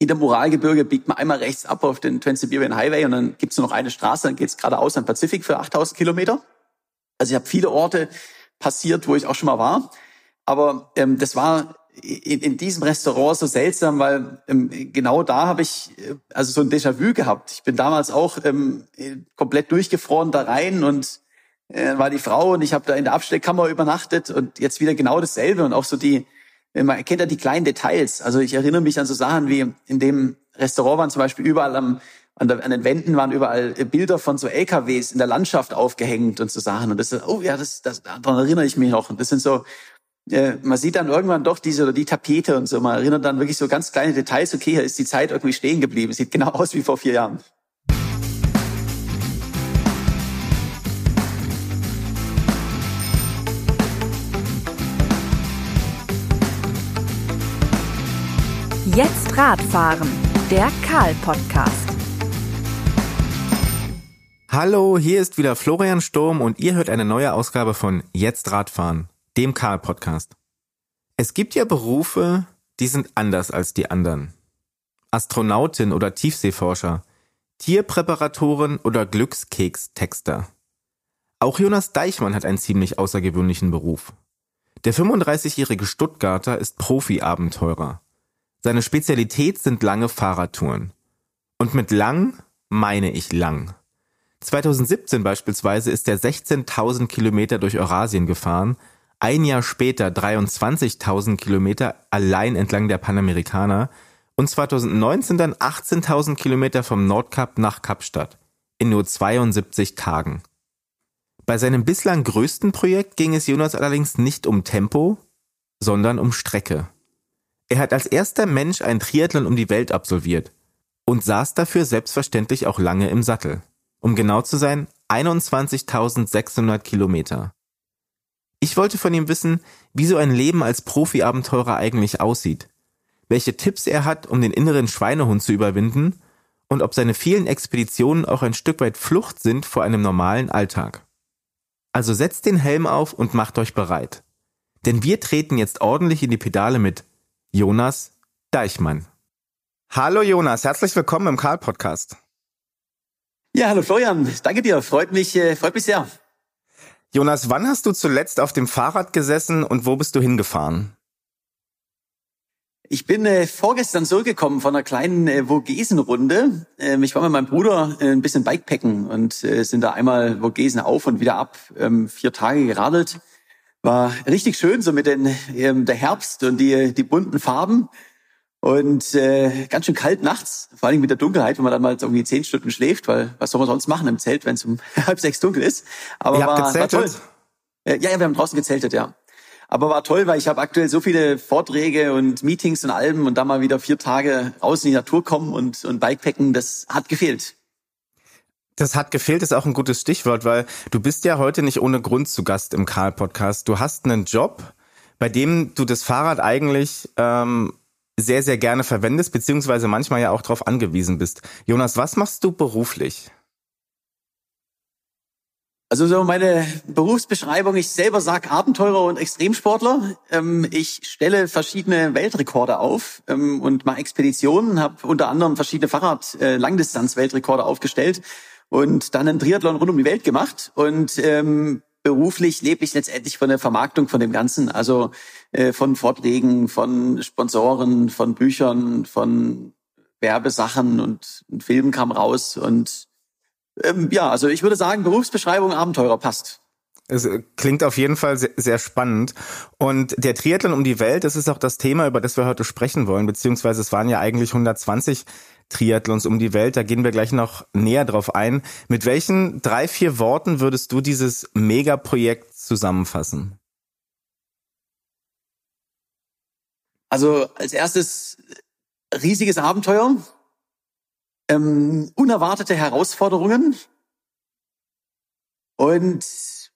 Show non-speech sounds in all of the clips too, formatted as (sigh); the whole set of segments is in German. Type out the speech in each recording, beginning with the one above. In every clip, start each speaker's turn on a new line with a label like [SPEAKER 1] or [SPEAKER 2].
[SPEAKER 1] hinter Moralgebirge biegt man einmal rechts ab auf den Trans-Siberian Highway und dann gibt's nur noch eine Straße, dann geht's geradeaus am Pazifik für 8000 Kilometer. Also ich habe viele Orte passiert, wo ich auch schon mal war. Aber ähm, das war in, in diesem Restaurant so seltsam, weil ähm, genau da habe ich äh, also so ein Déjà-vu gehabt. Ich bin damals auch ähm, komplett durchgefroren da rein und äh, war die Frau und ich habe da in der Abstellkammer übernachtet und jetzt wieder genau dasselbe und auch so die, man erkennt ja die kleinen Details. Also ich erinnere mich an so Sachen wie in dem Restaurant waren zum Beispiel überall am, an, der, an den Wänden waren überall äh, Bilder von so LKWs in der Landschaft aufgehängt und so Sachen. Und das, oh ja, das, das daran erinnere ich mich noch. Und das sind so, äh, man sieht dann irgendwann doch diese oder die Tapete und so. Man erinnert dann wirklich so ganz kleine Details. Okay, hier ist die Zeit irgendwie stehen geblieben. Sieht genau aus wie vor vier Jahren.
[SPEAKER 2] Jetzt Radfahren, der Karl-Podcast.
[SPEAKER 3] Hallo, hier ist wieder Florian Sturm und ihr hört eine neue Ausgabe von Jetzt Radfahren, dem Karl-Podcast. Es gibt ja Berufe, die sind anders als die anderen. Astronautin oder Tiefseeforscher, Tierpräparatoren oder Glückskekstexter. Auch Jonas Deichmann hat einen ziemlich außergewöhnlichen Beruf. Der 35-jährige Stuttgarter ist Profi-Abenteurer. Seine Spezialität sind lange Fahrradtouren. Und mit lang meine ich lang. 2017 beispielsweise ist er 16.000 Kilometer durch Eurasien gefahren, ein Jahr später 23.000 Kilometer allein entlang der Panamerikaner und 2019 dann 18.000 Kilometer vom Nordkap nach Kapstadt in nur 72 Tagen. Bei seinem bislang größten Projekt ging es Jonas allerdings nicht um Tempo, sondern um Strecke. Er hat als erster Mensch einen Triathlon um die Welt absolviert und saß dafür selbstverständlich auch lange im Sattel. Um genau zu sein, 21.600 Kilometer. Ich wollte von ihm wissen, wie so ein Leben als Profi-Abenteurer eigentlich aussieht, welche Tipps er hat, um den inneren Schweinehund zu überwinden und ob seine vielen Expeditionen auch ein Stück weit Flucht sind vor einem normalen Alltag. Also setzt den Helm auf und macht euch bereit. Denn wir treten jetzt ordentlich in die Pedale mit Jonas Deichmann. Hallo Jonas, herzlich willkommen im Karl Podcast.
[SPEAKER 1] Ja, hallo Florian, danke dir, freut mich, äh, freut mich sehr.
[SPEAKER 3] Jonas, wann hast du zuletzt auf dem Fahrrad gesessen und wo bist du hingefahren?
[SPEAKER 1] Ich bin äh, vorgestern zurückgekommen von einer kleinen äh, Vogesen-Runde. Ähm, ich war mit meinem Bruder äh, ein bisschen Bikepacken und äh, sind da einmal Vogesen auf und wieder ab, ähm, vier Tage geradelt. War richtig schön, so mit den, ähm, der Herbst und die, die bunten Farben. Und äh, ganz schön kalt nachts, vor allem mit der Dunkelheit, wenn man dann mal irgendwie zehn Stunden schläft, weil was soll man sonst machen im Zelt, wenn es um (laughs) halb sechs dunkel ist.
[SPEAKER 3] Aber Ihr war, war toll.
[SPEAKER 1] Ja, ja, wir haben draußen gezeltet, ja. Aber war toll, weil ich habe aktuell so viele Vorträge und Meetings und Alben und da mal wieder vier Tage raus in die Natur kommen und, und Bikepacken, das hat gefehlt.
[SPEAKER 3] Das hat gefehlt, ist auch ein gutes Stichwort, weil du bist ja heute nicht ohne Grund zu Gast im Karl-Podcast. Du hast einen Job, bei dem du das Fahrrad eigentlich ähm, sehr, sehr gerne verwendest, beziehungsweise manchmal ja auch darauf angewiesen bist. Jonas, was machst du beruflich?
[SPEAKER 1] Also so meine Berufsbeschreibung, ich selber sag Abenteurer und Extremsportler. Ähm, ich stelle verschiedene Weltrekorde auf ähm, und mache Expeditionen, habe unter anderem verschiedene Fahrrad-Langdistanz-Weltrekorde äh, aufgestellt und dann einen Triathlon rund um die Welt gemacht und ähm, beruflich lebe ich letztendlich von der Vermarktung von dem Ganzen, also äh, von Vorträgen, von Sponsoren, von Büchern, von Werbesachen und ein Film kam raus und ähm, ja, also ich würde sagen, Berufsbeschreibung Abenteurer passt.
[SPEAKER 3] Es äh, klingt auf jeden Fall sehr, sehr, spannend. Und der Triathlon um die Welt, das ist auch das Thema, über das wir heute sprechen wollen, beziehungsweise es waren ja eigentlich 120 Triathlons um die Welt. Da gehen wir gleich noch näher drauf ein. Mit welchen drei, vier Worten würdest du dieses Megaprojekt zusammenfassen?
[SPEAKER 1] Also als erstes riesiges Abenteuer, ähm, unerwartete Herausforderungen und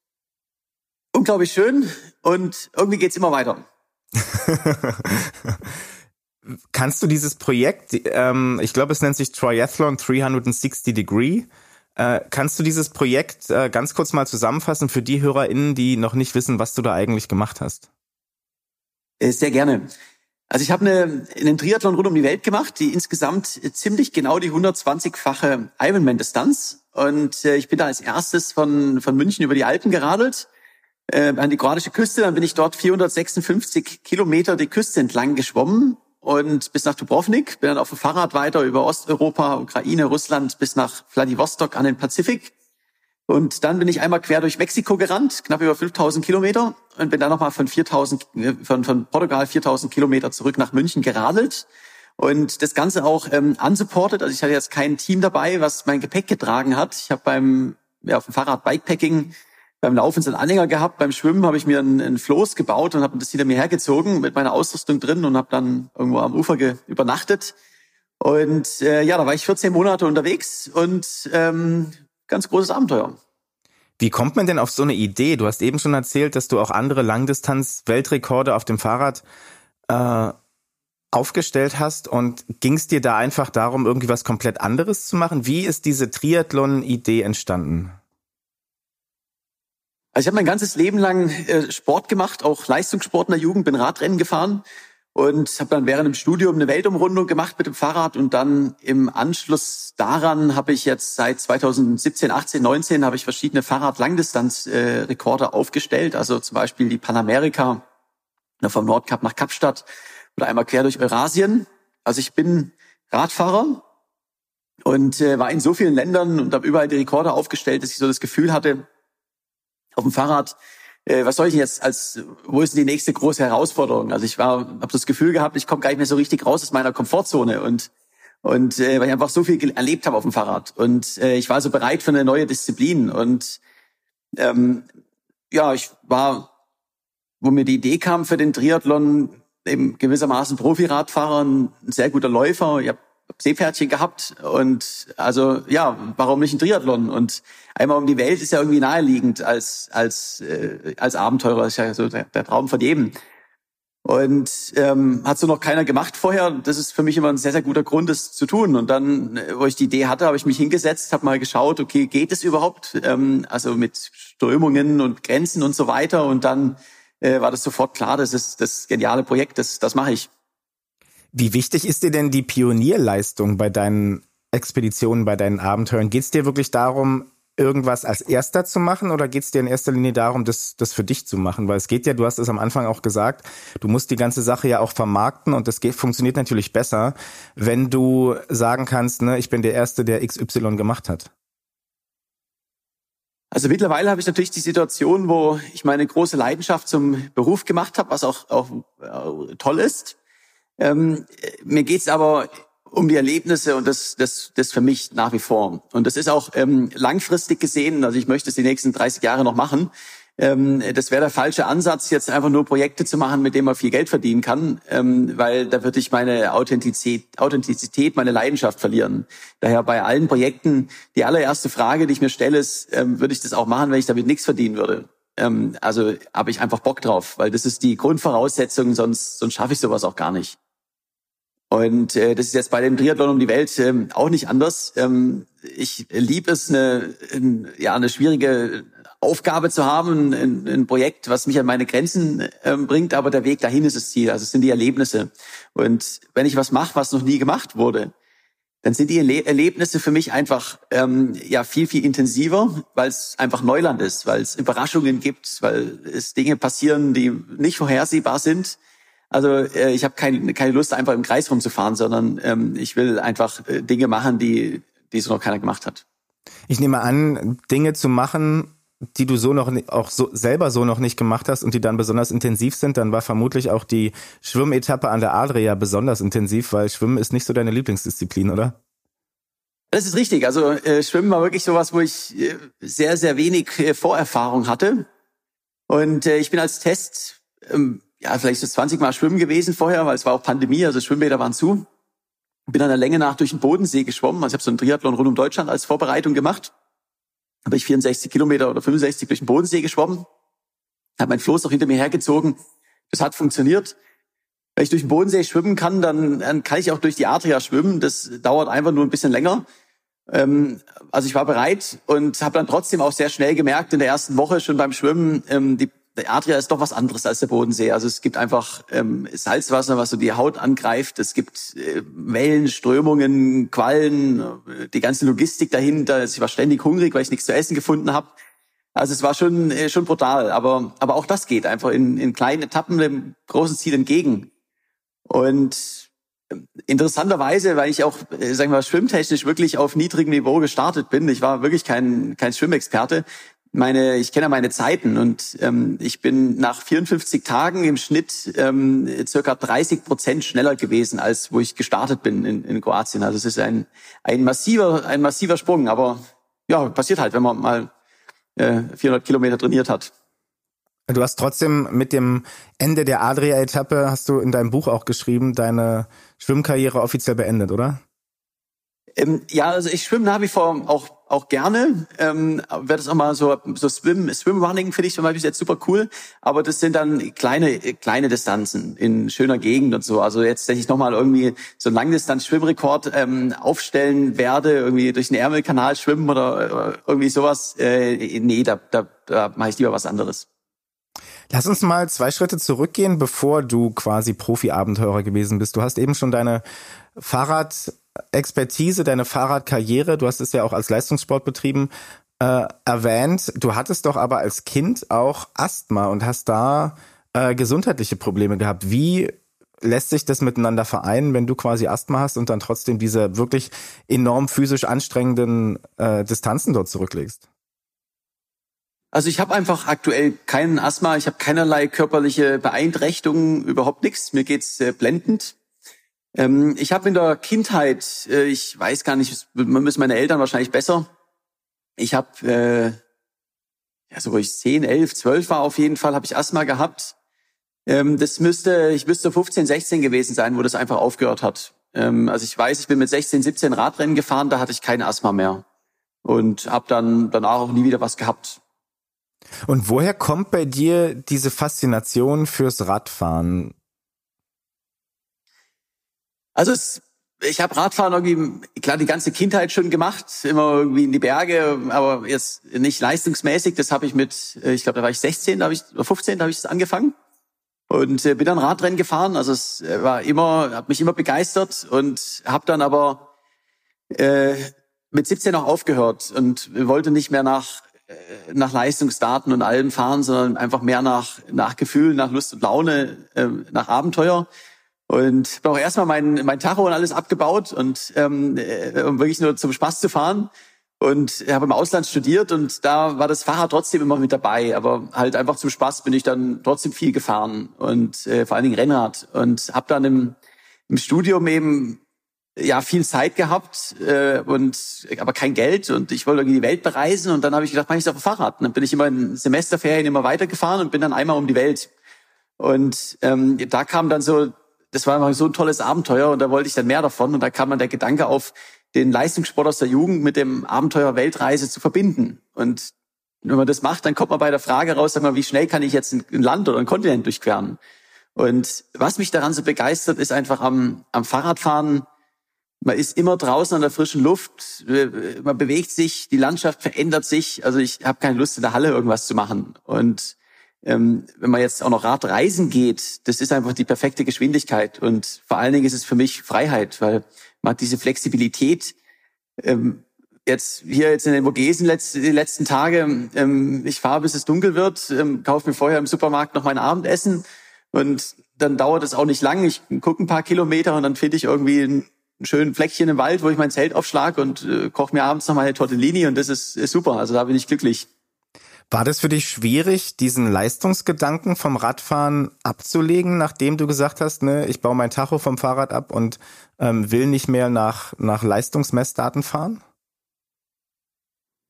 [SPEAKER 1] unglaublich schön und irgendwie geht's immer weiter. (laughs)
[SPEAKER 3] Kannst du dieses Projekt, ähm, ich glaube, es nennt sich Triathlon 360 Degree, äh, kannst du dieses Projekt äh, ganz kurz mal zusammenfassen für die HörerInnen, die noch nicht wissen, was du da eigentlich gemacht hast?
[SPEAKER 1] Äh, sehr gerne. Also ich habe eine, einen Triathlon rund um die Welt gemacht, die insgesamt ziemlich genau die 120-fache Ironman-Distanz. Und äh, ich bin da als erstes von, von München über die Alpen geradelt, äh, an die kroatische Küste. Dann bin ich dort 456 Kilometer die Küste entlang geschwommen und bis nach Dubrovnik. Bin dann auf dem Fahrrad weiter über Osteuropa, Ukraine, Russland bis nach Vladivostok an den Pazifik. Und dann bin ich einmal quer durch Mexiko gerannt, knapp über 5000 Kilometer und bin dann nochmal von 4000, äh, von, von Portugal 4000 Kilometer zurück nach München geradelt und das Ganze auch ähm, unsupported. Also ich hatte jetzt kein Team dabei, was mein Gepäck getragen hat. Ich habe beim ja, auf dem Fahrrad Bikepacking beim Laufen so einen Anhänger gehabt, beim Schwimmen habe ich mir einen, einen Floß gebaut und habe das hinter mir hergezogen mit meiner Ausrüstung drin und habe dann irgendwo am Ufer übernachtet. Und äh, ja, da war ich 14 Monate unterwegs und ähm, ganz großes Abenteuer.
[SPEAKER 3] Wie kommt man denn auf so eine Idee? Du hast eben schon erzählt, dass du auch andere Langdistanz-Weltrekorde auf dem Fahrrad äh, aufgestellt hast und ging es dir da einfach darum, irgendwie was komplett anderes zu machen? Wie ist diese Triathlon-Idee entstanden?
[SPEAKER 1] Also ich habe mein ganzes Leben lang äh, Sport gemacht, auch Leistungssport in der Jugend, bin Radrennen gefahren und habe dann während dem Studium eine Weltumrundung gemacht mit dem Fahrrad und dann im Anschluss daran habe ich jetzt seit 2017, 18, 19 habe ich verschiedene Fahrrad-Langdistanz-Rekorde aufgestellt, also zum Beispiel die Panamerika vom Nordkap nach Kapstadt oder einmal quer durch Eurasien. Also ich bin Radfahrer und äh, war in so vielen Ländern und habe überall die Rekorde aufgestellt, dass ich so das Gefühl hatte, auf dem Fahrrad äh, was soll ich jetzt als, wo ist die nächste große Herausforderung? Also ich war, habe das Gefühl gehabt, ich komme gar nicht mehr so richtig raus aus meiner Komfortzone und und äh, weil ich einfach so viel erlebt habe auf dem Fahrrad und äh, ich war so bereit für eine neue Disziplin und ähm, ja, ich war, wo mir die Idee kam für den Triathlon, eben gewissermaßen Profiradfahrer, ein sehr guter Läufer. Ich habe Seepferdchen gehabt und also ja, warum nicht ein Triathlon? Und einmal um die Welt ist ja irgendwie naheliegend als als äh, als Abenteurer ist ja so der, der Traum von jedem. Und ähm, hat so noch keiner gemacht vorher. Das ist für mich immer ein sehr sehr guter Grund, das zu tun. Und dann, wo ich die Idee hatte, habe ich mich hingesetzt, habe mal geschaut, okay, geht es überhaupt? Ähm, also mit Strömungen und Grenzen und so weiter. Und dann äh, war das sofort klar, das ist das geniale Projekt, das das mache ich.
[SPEAKER 3] Wie wichtig ist dir denn die Pionierleistung bei deinen Expeditionen, bei deinen Abenteuern? Geht es dir wirklich darum, irgendwas als erster zu machen oder geht es dir in erster Linie darum, das, das für dich zu machen? Weil es geht ja, du hast es am Anfang auch gesagt, du musst die ganze Sache ja auch vermarkten und das geht, funktioniert natürlich besser, wenn du sagen kannst, ne, ich bin der Erste, der XY gemacht hat.
[SPEAKER 1] Also mittlerweile habe ich natürlich die Situation, wo ich meine große Leidenschaft zum Beruf gemacht habe, was auch, auch äh, toll ist. Ähm, mir geht's aber um die Erlebnisse und das, das, das für mich nach wie vor. Und das ist auch ähm, langfristig gesehen, also ich möchte es die nächsten 30 Jahre noch machen. Ähm, das wäre der falsche Ansatz, jetzt einfach nur Projekte zu machen, mit denen man viel Geld verdienen kann, ähm, weil da würde ich meine Authentizität, Authentizität, meine Leidenschaft verlieren. Daher bei allen Projekten, die allererste Frage, die ich mir stelle, ist, ähm, würde ich das auch machen, wenn ich damit nichts verdienen würde? Ähm, also habe ich einfach Bock drauf, weil das ist die Grundvoraussetzung, sonst, sonst schaffe ich sowas auch gar nicht. Und äh, das ist jetzt bei dem Triathlon um die Welt ähm, auch nicht anders. Ähm, ich liebe es, eine, ein, ja, eine schwierige Aufgabe zu haben, ein, ein Projekt, was mich an meine Grenzen ähm, bringt, aber der Weg dahin ist das Ziel, also es sind die Erlebnisse. Und wenn ich was mache, was noch nie gemacht wurde, dann sind die Erlebnisse für mich einfach ähm, ja viel viel intensiver, weil es einfach Neuland ist, weil es Überraschungen gibt, weil es Dinge passieren, die nicht vorhersehbar sind. Also äh, ich habe kein, keine Lust, einfach im Kreis rumzufahren, sondern ähm, ich will einfach äh, Dinge machen, die, die so noch keiner gemacht hat.
[SPEAKER 3] Ich nehme an, Dinge zu machen, die du so noch auch so selber so noch nicht gemacht hast und die dann besonders intensiv sind, dann war vermutlich auch die Schwimmetappe an der Adria besonders intensiv, weil Schwimmen ist nicht so deine Lieblingsdisziplin, oder?
[SPEAKER 1] Das ist richtig. Also äh, Schwimmen war wirklich sowas, wo ich äh, sehr, sehr wenig äh, Vorerfahrung hatte. Und äh, ich bin als Test ähm, ja, vielleicht so 20 Mal schwimmen gewesen vorher, weil es war auch Pandemie, also Schwimmbäder waren zu. Bin an der Länge nach durch den Bodensee geschwommen. Also ich habe so einen Triathlon rund um Deutschland als Vorbereitung gemacht. Habe ich 64 Kilometer oder 65 durch den Bodensee geschwommen. Habe mein Floß auch hinter mir hergezogen. Das hat funktioniert. Wenn ich durch den Bodensee schwimmen kann, dann, dann kann ich auch durch die Adria schwimmen. Das dauert einfach nur ein bisschen länger. Ähm, also ich war bereit und habe dann trotzdem auch sehr schnell gemerkt in der ersten Woche schon beim Schwimmen, ähm, die der Adria ist doch was anderes als der Bodensee. Also es gibt einfach ähm, Salzwasser, was so die Haut angreift. Es gibt äh, Wellen, Strömungen, Quallen, äh, die ganze Logistik dahinter. Also ich war ständig hungrig, weil ich nichts zu essen gefunden habe. Also es war schon äh, schon brutal, aber aber auch das geht einfach in, in kleinen Etappen dem großen Ziel entgegen. Und ähm, interessanterweise, weil ich auch, äh, sagen wir mal, schwimmtechnisch wirklich auf niedrigem Niveau gestartet bin. Ich war wirklich kein kein Schwimmexperte meine, ich kenne meine Zeiten und ähm, ich bin nach 54 Tagen im Schnitt ähm, circa 30 Prozent schneller gewesen, als wo ich gestartet bin in, in Kroatien. Also es ist ein, ein massiver, ein massiver Sprung, aber ja, passiert halt, wenn man mal äh, 400 Kilometer trainiert hat.
[SPEAKER 3] Du hast trotzdem mit dem Ende der Adria-Etappe, hast du in deinem Buch auch geschrieben, deine Schwimmkarriere offiziell beendet, oder?
[SPEAKER 1] Ähm, ja, also ich schwimme nach wie vor auch auch gerne. Ähm, Werde es auch mal so so Swim Swimrunning finde ich zum Beispiel jetzt super cool. Aber das sind dann kleine kleine Distanzen in schöner Gegend und so. Also jetzt, dass ich noch mal irgendwie so einen Langdistanz-Schwimmrekord ähm, aufstellen werde, irgendwie durch den Ärmelkanal schwimmen oder äh, irgendwie sowas. Äh, nee, da, da, da mache ich lieber was anderes.
[SPEAKER 3] Lass uns mal zwei Schritte zurückgehen, bevor du quasi Profi-Abenteurer gewesen bist. Du hast eben schon deine Fahrrad Expertise, deine Fahrradkarriere, du hast es ja auch als Leistungssport betrieben, äh, erwähnt. Du hattest doch aber als Kind auch Asthma und hast da äh, gesundheitliche Probleme gehabt. Wie lässt sich das miteinander vereinen, wenn du quasi Asthma hast und dann trotzdem diese wirklich enorm physisch anstrengenden äh, Distanzen dort zurücklegst?
[SPEAKER 1] Also ich habe einfach aktuell keinen Asthma, ich habe keinerlei körperliche Beeinträchtigungen, überhaupt nichts. Mir geht's äh, blendend. Ähm, ich habe in der Kindheit, äh, ich weiß gar nicht, man müssen meine Eltern wahrscheinlich besser. Ich habe, äh, ja, so wo ich 10, 11, 12 war auf jeden Fall, habe ich Asthma gehabt. Ähm, das müsste, ich müsste 15, 16 gewesen sein, wo das einfach aufgehört hat. Ähm, also ich weiß, ich bin mit 16, 17 Radrennen gefahren, da hatte ich kein Asthma mehr. Und habe dann danach auch nie wieder was gehabt.
[SPEAKER 3] Und woher kommt bei dir diese Faszination fürs Radfahren?
[SPEAKER 1] Also es, ich habe Radfahren irgendwie, klar, die ganze Kindheit schon gemacht, immer irgendwie in die Berge, aber jetzt nicht leistungsmäßig. Das habe ich mit, äh, ich glaube, da war ich 16, da habe ich, oder 15, da habe ich es angefangen. Und äh, bin dann Radrennen gefahren. Also es äh, war immer, hat mich immer begeistert und habe dann aber äh, mit 17 auch aufgehört und wollte nicht mehr nach nach Leistungsdaten und allem fahren, sondern einfach mehr nach nach Gefühl, nach Lust und Laune, äh, nach Abenteuer. Und habe auch erstmal mein, mein Tacho und alles abgebaut und ähm, äh, um wirklich nur zum Spaß zu fahren. Und habe im Ausland studiert und da war das Fahrrad trotzdem immer mit dabei. Aber halt einfach zum Spaß bin ich dann trotzdem viel gefahren und äh, vor allen Dingen Rennrad. Und habe dann im, im Studium eben ja viel Zeit gehabt äh, und aber kein Geld und ich wollte irgendwie die Welt bereisen und dann habe ich gedacht, mach ich auf dem Fahrrad. Und dann bin ich immer in Semesterferien immer weitergefahren und bin dann einmal um die Welt. Und ähm, da kam dann so das war einfach so ein tolles Abenteuer und da wollte ich dann mehr davon. Und da kam dann der Gedanke auf, den Leistungssport aus der Jugend mit dem Abenteuer Weltreise zu verbinden. Und wenn man das macht, dann kommt man bei der Frage raus, sag mal, wie schnell kann ich jetzt ein Land oder ein Kontinent durchqueren? Und was mich daran so begeistert, ist einfach am, am Fahrradfahren, man ist immer draußen an der frischen Luft, man bewegt sich, die Landschaft verändert sich. Also ich habe keine Lust, in der Halle irgendwas zu machen. Und ähm, wenn man jetzt auch noch Radreisen geht, das ist einfach die perfekte Geschwindigkeit. Und vor allen Dingen ist es für mich Freiheit, weil man hat diese Flexibilität. Ähm, jetzt hier jetzt in den Vogesen letzt, die letzten Tage, ähm, ich fahre, bis es dunkel wird, ähm, kaufe mir vorher im Supermarkt noch mein Abendessen und dann dauert es auch nicht lang. Ich gucke ein paar Kilometer und dann finde ich irgendwie ein, ein schönen Fleckchen im Wald, wo ich mein Zelt aufschlag und äh, koche mir abends noch meine Tortellini und das ist, ist super. Also da bin ich glücklich.
[SPEAKER 3] War das für dich schwierig, diesen Leistungsgedanken vom Radfahren abzulegen, nachdem du gesagt hast, ne, ich baue mein Tacho vom Fahrrad ab und ähm, will nicht mehr nach, nach Leistungsmessdaten fahren?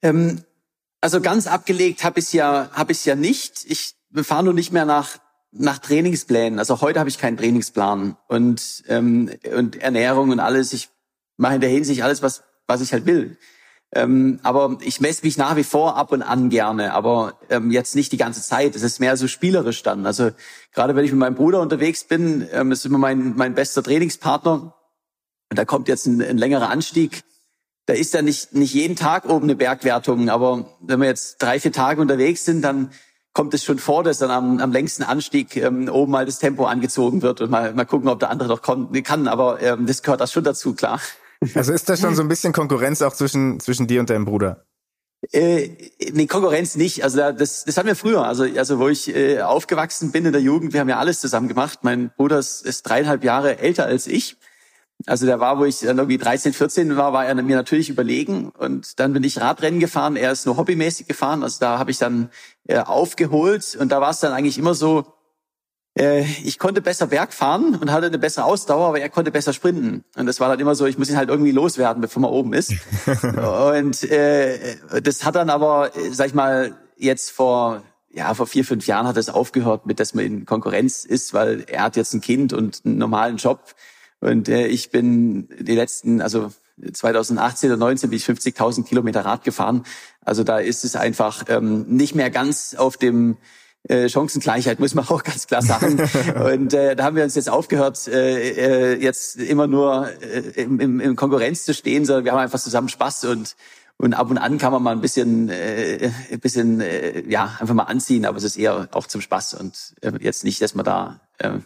[SPEAKER 1] Ähm, also ganz abgelegt habe ich ja, habe ich ja nicht. Ich fahre nur nicht mehr nach nach Trainingsplänen. Also heute habe ich keinen Trainingsplan und ähm, und Ernährung und alles. Ich mache in der Hinsicht alles, was was ich halt will. Ähm, aber ich messe mich nach wie vor ab und an gerne, aber ähm, jetzt nicht die ganze Zeit. Es ist mehr so spielerisch dann. Also gerade wenn ich mit meinem Bruder unterwegs bin, ähm, ist immer mein, mein bester Trainingspartner. Und da kommt jetzt ein, ein längerer Anstieg. Da ist ja nicht, nicht jeden Tag oben eine Bergwertung, aber wenn wir jetzt drei, vier Tage unterwegs sind, dann kommt es schon vor, dass dann am, am längsten Anstieg ähm, oben mal das Tempo angezogen wird und mal, mal gucken, ob der andere noch kommt, kann. Aber ähm, das gehört da schon dazu, klar.
[SPEAKER 3] Also ist das schon so ein bisschen Konkurrenz auch zwischen, zwischen dir und deinem Bruder?
[SPEAKER 1] Äh, nee, Konkurrenz nicht. Also das, das hatten wir früher. Also, also wo ich äh, aufgewachsen bin in der Jugend, wir haben ja alles zusammen gemacht. Mein Bruder ist, ist dreieinhalb Jahre älter als ich. Also der war, wo ich dann irgendwie 13, 14 war, war er mir natürlich überlegen. Und dann bin ich Radrennen gefahren. Er ist nur hobbymäßig gefahren. Also da habe ich dann äh, aufgeholt. Und da war es dann eigentlich immer so, ich konnte besser Berg fahren und hatte eine bessere Ausdauer, aber er konnte besser sprinten. Und das war dann immer so, ich muss ihn halt irgendwie loswerden, bevor man oben ist. (laughs) und äh, das hat dann aber, sag ich mal, jetzt vor ja, vor vier, fünf Jahren hat es aufgehört mit, dass man in Konkurrenz ist, weil er hat jetzt ein Kind und einen normalen Job. Und äh, ich bin die letzten, also 2018 oder 19 bin ich 50.000 Kilometer Rad gefahren. Also da ist es einfach ähm, nicht mehr ganz auf dem äh, Chancengleichheit, muss man (laughs) auch ganz klar sagen. Und äh, da haben wir uns jetzt aufgehört, äh, äh, jetzt immer nur äh, im, im, Konkurrenz zu stehen, sondern wir haben einfach zusammen Spaß und und ab und an kann man mal ein bisschen, äh, ein bisschen, äh, ja, einfach mal anziehen, aber es ist eher auch zum Spaß und äh, jetzt nicht, dass man da äh,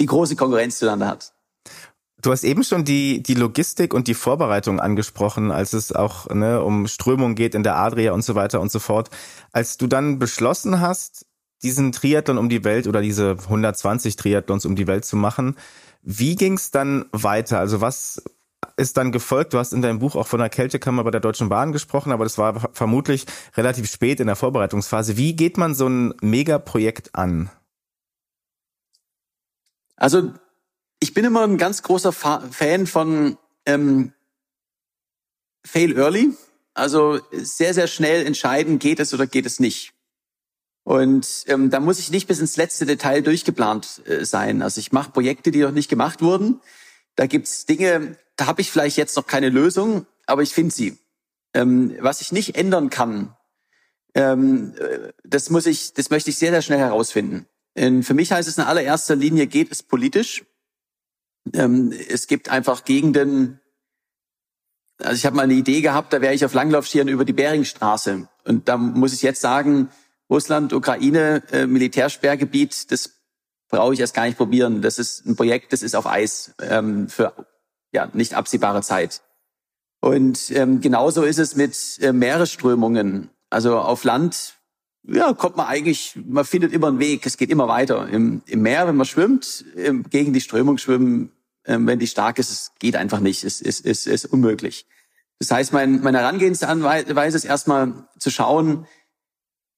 [SPEAKER 1] die große Konkurrenz zueinander hat.
[SPEAKER 3] Du hast eben schon die, die Logistik und die Vorbereitung angesprochen, als es auch ne, um Strömung geht in der Adria und so weiter und so fort. Als du dann beschlossen hast, diesen Triathlon um die Welt oder diese 120 Triathlons um die Welt zu machen, wie ging es dann weiter? Also was ist dann gefolgt? Du hast in deinem Buch auch von der Kältekammer bei der Deutschen Bahn gesprochen, aber das war vermutlich relativ spät in der Vorbereitungsphase. Wie geht man so ein Megaprojekt an?
[SPEAKER 1] Also ich bin immer ein ganz großer Fan von ähm, Fail Early. Also sehr, sehr schnell entscheiden, geht es oder geht es nicht. Und ähm, da muss ich nicht bis ins letzte Detail durchgeplant äh, sein. Also ich mache Projekte, die noch nicht gemacht wurden. Da gibt's Dinge, da habe ich vielleicht jetzt noch keine Lösung, aber ich finde sie. Ähm, was ich nicht ändern kann, ähm, äh, das muss ich, das möchte ich sehr, sehr schnell herausfinden. Und für mich heißt es in allererster Linie, geht es politisch? Ähm, es gibt einfach Gegenden, also ich habe mal eine Idee gehabt, da wäre ich auf Langlaufschieren über die Beringstraße. Und da muss ich jetzt sagen, Russland, Ukraine, äh, Militärsperrgebiet, das brauche ich erst gar nicht probieren. Das ist ein Projekt, das ist auf Eis ähm, für ja nicht absehbare Zeit. Und ähm, genauso ist es mit äh, Meeresströmungen. Also auf Land ja, kommt man eigentlich, man findet immer einen Weg, es geht immer weiter. Im, im Meer, wenn man schwimmt, ähm, gegen die Strömung schwimmen, ähm, wenn die stark ist, es geht einfach nicht, es ist, ist, ist unmöglich. Das heißt, mein, meine Herangehensweise ist erstmal zu schauen,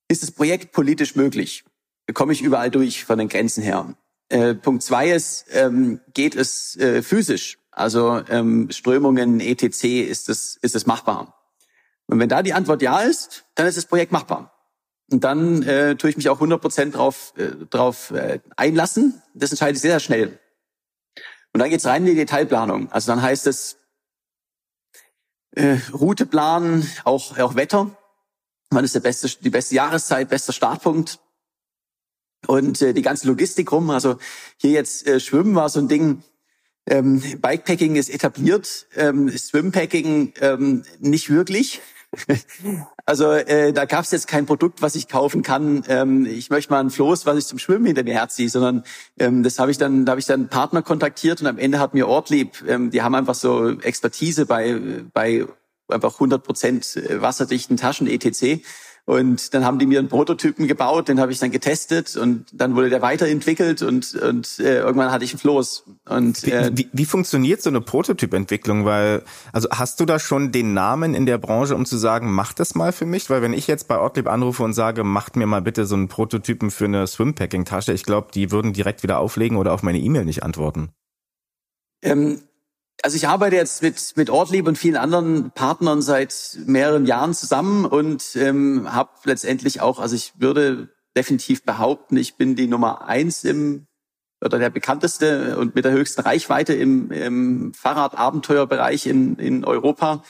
[SPEAKER 1] ist das Projekt politisch möglich? Komme ich überall durch von den Grenzen her? Äh, Punkt zwei ist, ähm, geht es äh, physisch? Also ähm, Strömungen, etc., ist es, ist es machbar? Und wenn da die Antwort ja ist, dann ist das Projekt machbar. Und dann äh, tue ich mich auch 100% drauf, äh, drauf äh, einlassen. Das entscheide ich sehr, sehr schnell. Und dann geht's rein in die Detailplanung. Also dann heißt es äh, Route planen, auch, auch Wetter. Wann ist der beste, die beste Jahreszeit, bester Startpunkt? Und äh, die ganze Logistik rum. Also hier jetzt äh, Schwimmen war so ein Ding. Ähm, Bikepacking ist etabliert, ähm, Swimpacking ähm, nicht wirklich. Also äh, da gab es jetzt kein Produkt, was ich kaufen kann. Ähm, ich möchte mal ein Floß, was ich zum Schwimmen hinter mir herziehe, sondern ähm, das habe ich dann, da habe ich dann Partner kontaktiert und am Ende hat mir Ortlieb, ähm, die haben einfach so Expertise bei bei einfach 100 Prozent wasserdichten Taschen etc. Und dann haben die mir einen Prototypen gebaut, den habe ich dann getestet und dann wurde der weiterentwickelt und, und äh, irgendwann hatte ich einen Floß. Und,
[SPEAKER 3] äh, wie, wie, wie funktioniert so eine Prototypentwicklung? Weil, also hast du da schon den Namen in der Branche, um zu sagen, mach das mal für mich? Weil wenn ich jetzt bei Ortlieb anrufe und sage, macht mir mal bitte so einen Prototypen für eine Swimpacking-Tasche, ich glaube, die würden direkt wieder auflegen oder auf meine E-Mail nicht antworten.
[SPEAKER 1] Ähm, also ich arbeite jetzt mit, mit Ortlieb und vielen anderen Partnern seit mehreren Jahren zusammen und ähm, habe letztendlich auch, also ich würde definitiv behaupten, ich bin die Nummer eins im oder der bekannteste und mit der höchsten Reichweite im, im Fahrradabenteuerbereich in, in Europa.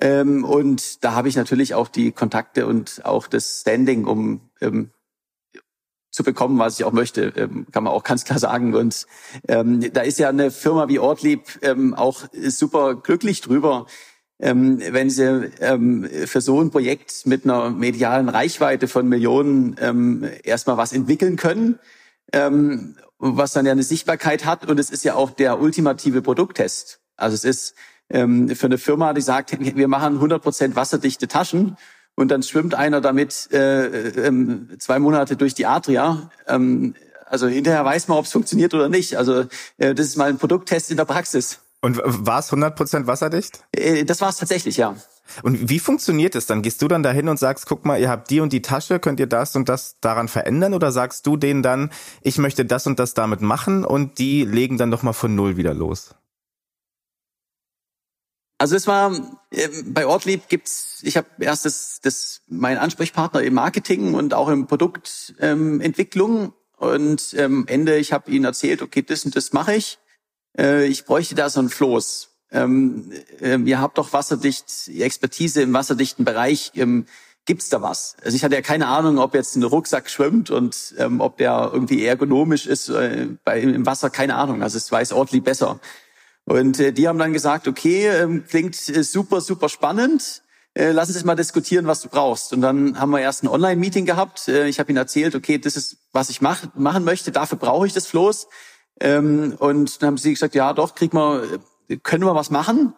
[SPEAKER 1] Ähm, und da habe ich natürlich auch die Kontakte und auch das Standing, um ähm, zu bekommen, was ich auch möchte, ähm, kann man auch ganz klar sagen. Und ähm, da ist ja eine Firma wie Ortlieb ähm, auch super glücklich drüber, ähm, wenn sie ähm, für so ein Projekt mit einer medialen Reichweite von Millionen ähm, erstmal was entwickeln können, ähm, was dann ja eine Sichtbarkeit hat. Und es ist ja auch der ultimative Produkttest. Also es ist ähm, für eine Firma, die sagt, wir machen 100% wasserdichte Taschen und dann schwimmt einer damit äh, äh, zwei Monate durch die Adria. Ähm, also hinterher weiß man, ob es funktioniert oder nicht. Also äh, das ist mal ein Produkttest in der Praxis.
[SPEAKER 3] Und war es 100% wasserdicht?
[SPEAKER 1] Äh, das war es tatsächlich, ja.
[SPEAKER 3] Und wie funktioniert es dann? Gehst du dann dahin und sagst, guck mal, ihr habt die und die Tasche, könnt ihr das und das daran verändern? Oder sagst du denen dann, ich möchte das und das damit machen und die legen dann doch mal von Null wieder los?
[SPEAKER 1] Also es war äh, bei Ortlieb gibt's, ich habe erst das, das mein Ansprechpartner im Marketing und auch im Produktentwicklung ähm, und ähm, Ende ich habe ihnen erzählt, okay, das und das mache ich. Äh, ich bräuchte da so ein Floß. Ähm, äh, ihr habt doch wasserdicht Expertise im wasserdichten Bereich. Ähm, gibt's da was? Also ich hatte ja keine Ahnung, ob jetzt ein Rucksack schwimmt und ähm, ob der irgendwie ergonomisch ist äh, bei, im Wasser, keine Ahnung. Also es weiß Ortlieb besser. Und äh, die haben dann gesagt, okay, ähm, klingt äh, super, super spannend. Äh, lass uns mal diskutieren, was du brauchst. Und dann haben wir erst ein Online-Meeting gehabt. Äh, ich habe ihnen erzählt, okay, das ist, was ich mach, machen möchte. Dafür brauche ich das Floß. Ähm, und dann haben sie gesagt, ja, doch, krieg mal, äh, können wir was machen?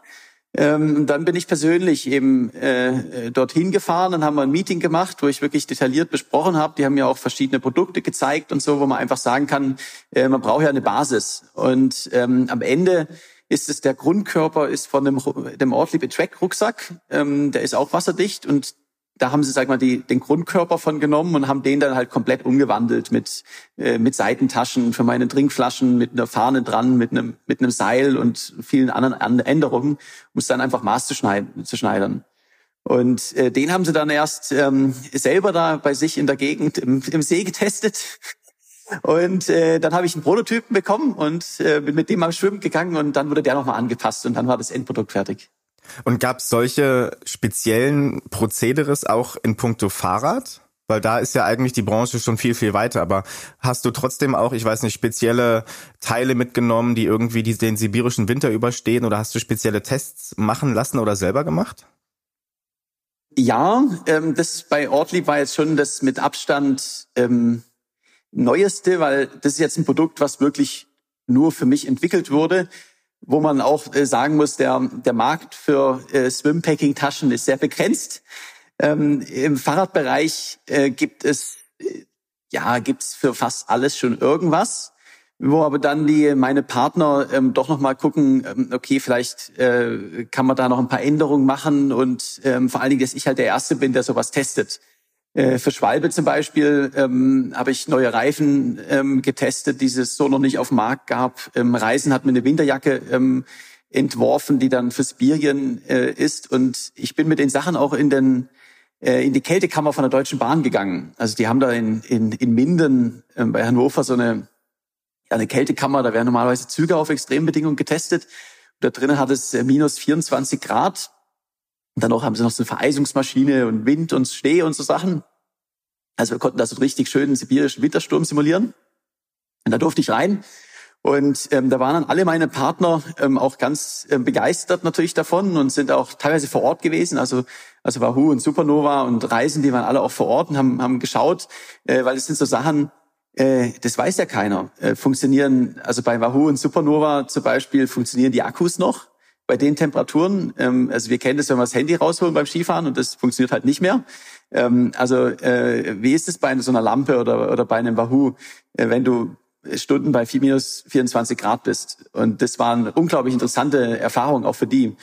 [SPEAKER 1] Ähm, und dann bin ich persönlich eben äh, dorthin gefahren und haben wir ein Meeting gemacht, wo ich wirklich detailliert besprochen habe. Die haben mir auch verschiedene Produkte gezeigt und so, wo man einfach sagen kann, äh, man braucht ja eine Basis. Und ähm, am Ende ist es der Grundkörper ist von dem, dem Ortlieb Track Rucksack. Ähm, der ist auch wasserdicht und da haben sie, sag mal, die, den Grundkörper von genommen und haben den dann halt komplett umgewandelt mit, äh, mit Seitentaschen für meine Trinkflaschen, mit einer Fahne dran, mit einem, mit einem Seil und vielen anderen Änderungen, um es dann einfach Maß zu, schneiden, zu schneidern. Und äh, den haben sie dann erst ähm, selber da bei sich in der Gegend im, im See getestet und äh, dann habe ich einen Prototypen bekommen und äh, bin mit dem am Schwimmen gegangen und dann wurde der nochmal angepasst und dann war das Endprodukt fertig.
[SPEAKER 3] Und gab es solche speziellen Prozederes auch in puncto Fahrrad? Weil da ist ja eigentlich die Branche schon viel, viel weiter. Aber hast du trotzdem auch, ich weiß nicht, spezielle Teile mitgenommen, die irgendwie den sibirischen Winter überstehen? Oder hast du spezielle Tests machen lassen oder selber gemacht?
[SPEAKER 1] Ja, ähm, das bei Ortlieb war jetzt schon das mit Abstand ähm, Neueste, weil das ist jetzt ein Produkt, was wirklich nur für mich entwickelt wurde, wo man auch äh, sagen muss, der, der Markt für äh, Swimpacking-Taschen ist sehr begrenzt. Ähm, Im Fahrradbereich äh, gibt es äh, ja gibt's für fast alles schon irgendwas, wo aber dann die meine Partner ähm, doch noch mal gucken, ähm, okay, vielleicht äh, kann man da noch ein paar Änderungen machen und ähm, vor allen Dingen, dass ich halt der Erste bin, der sowas testet. Äh, für Schwalbe zum Beispiel ähm, habe ich neue Reifen ähm, getestet, die es so noch nicht auf dem Markt gab. Ähm, Reisen hat mir eine Winterjacke ähm, entworfen, die dann für Sibirien äh, ist. Und ich bin mit den Sachen auch in den äh, in die Kältekammer von der Deutschen Bahn gegangen. Also die haben da in, in, in Minden äh, bei Hannover so eine, eine Kältekammer, da werden normalerweise Züge auf Extrembedingungen getestet. Und da drinnen hat es äh, minus 24 Grad und dann auch haben sie noch so eine Vereisungsmaschine und Wind und Schnee und so Sachen. Also wir konnten da so einen richtig schönen sibirischen Wintersturm simulieren. Und da durfte ich rein. Und ähm, da waren dann alle meine Partner ähm, auch ganz ähm, begeistert natürlich davon und sind auch teilweise vor Ort gewesen. Also also Wahoo und Supernova und Reisen, die waren alle auch vor Ort und haben, haben geschaut, äh, weil es sind so Sachen, äh, das weiß ja keiner. Äh, funktionieren, also bei Wahoo und Supernova zum Beispiel funktionieren die Akkus noch bei den Temperaturen. Ähm, also wir kennen das, wenn wir das Handy rausholen beim Skifahren und das funktioniert halt nicht mehr. Ähm, also äh, wie ist es bei so einer Lampe oder, oder bei einem Wahoo, äh, wenn du Stunden bei minus 24 Grad bist? Und das war eine unglaublich interessante Erfahrung auch für die.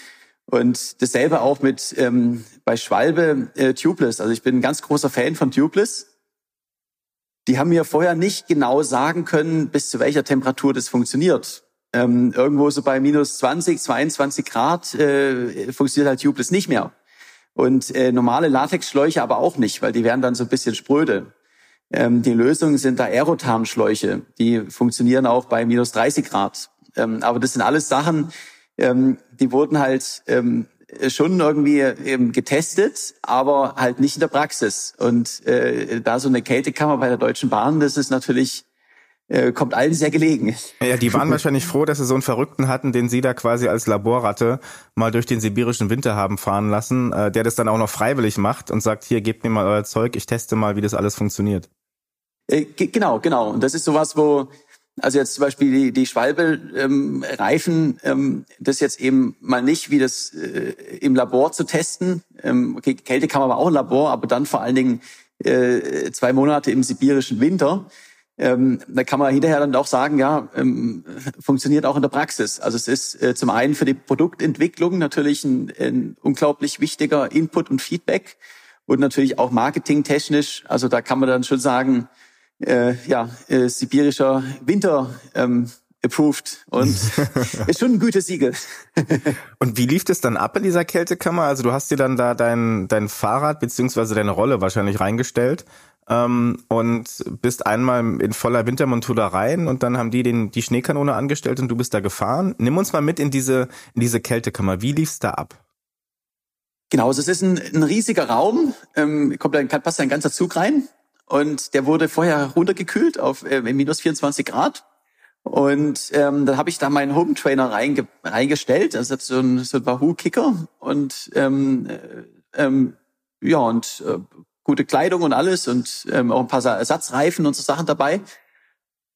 [SPEAKER 1] Und dasselbe auch mit ähm, bei Schwalbe äh, Tubeless. Also ich bin ein ganz großer Fan von Tubeless. Die haben mir vorher nicht genau sagen können, bis zu welcher Temperatur das funktioniert ähm, irgendwo so bei minus 20, 22 Grad äh, funktioniert halt Tubeless nicht mehr. Und äh, normale Latexschläuche aber auch nicht, weil die werden dann so ein bisschen spröde. Ähm, die Lösungen sind da Aerothermschläuche, die funktionieren auch bei minus 30 Grad. Ähm, aber das sind alles Sachen, ähm, die wurden halt ähm, schon irgendwie eben getestet, aber halt nicht in der Praxis. Und äh, da so eine Kältekammer bei der Deutschen Bahn, das ist natürlich äh, kommt allen sehr gelegen.
[SPEAKER 3] Ja, die waren wahrscheinlich froh, dass sie so einen Verrückten hatten, den sie da quasi als Laborratte mal durch den sibirischen Winter haben fahren lassen, äh, der das dann auch noch freiwillig macht und sagt, hier, gebt mir mal euer Zeug, ich teste mal, wie das alles funktioniert.
[SPEAKER 1] Äh, genau, genau. Und das ist sowas, wo, also jetzt zum Beispiel die, die Schwalbe-Reifen, ähm, ähm, das jetzt eben mal nicht wie das äh, im Labor zu testen. Ähm, okay, Kältekammer war auch ein Labor, aber dann vor allen Dingen äh, zwei Monate im sibirischen Winter. Ähm, da kann man hinterher dann auch sagen, ja, ähm, funktioniert auch in der Praxis. Also es ist äh, zum einen für die Produktentwicklung natürlich ein, ein unglaublich wichtiger Input und Feedback und natürlich auch marketingtechnisch. Also da kann man dann schon sagen, äh, ja, äh, sibirischer Winter ähm, approved und (laughs) ist schon ein gutes Siegel.
[SPEAKER 3] und wie lief das dann ab in dieser Kältekammer? Also du hast dir dann da dein, dein Fahrrad beziehungsweise deine Rolle wahrscheinlich reingestellt ähm, und bist einmal in voller Wintermontur da rein und dann haben die den, die Schneekanone angestellt und du bist da gefahren. Nimm uns mal mit in diese, in diese Kältekammer. Wie lief's da ab?
[SPEAKER 1] Genau, also es ist ein, ein riesiger Raum, ähm, kommt dann passt ein ganzer Zug rein und der wurde vorher runtergekühlt auf äh, minus 24 Grad. Und ähm, dann habe ich da meinen Home Trainer reinge reingestellt, also so ein, so ein Wahoo Kicker und ähm, äh, ähm, ja und äh, gute Kleidung und alles und ähm, auch ein paar Ersatzreifen und so Sachen dabei.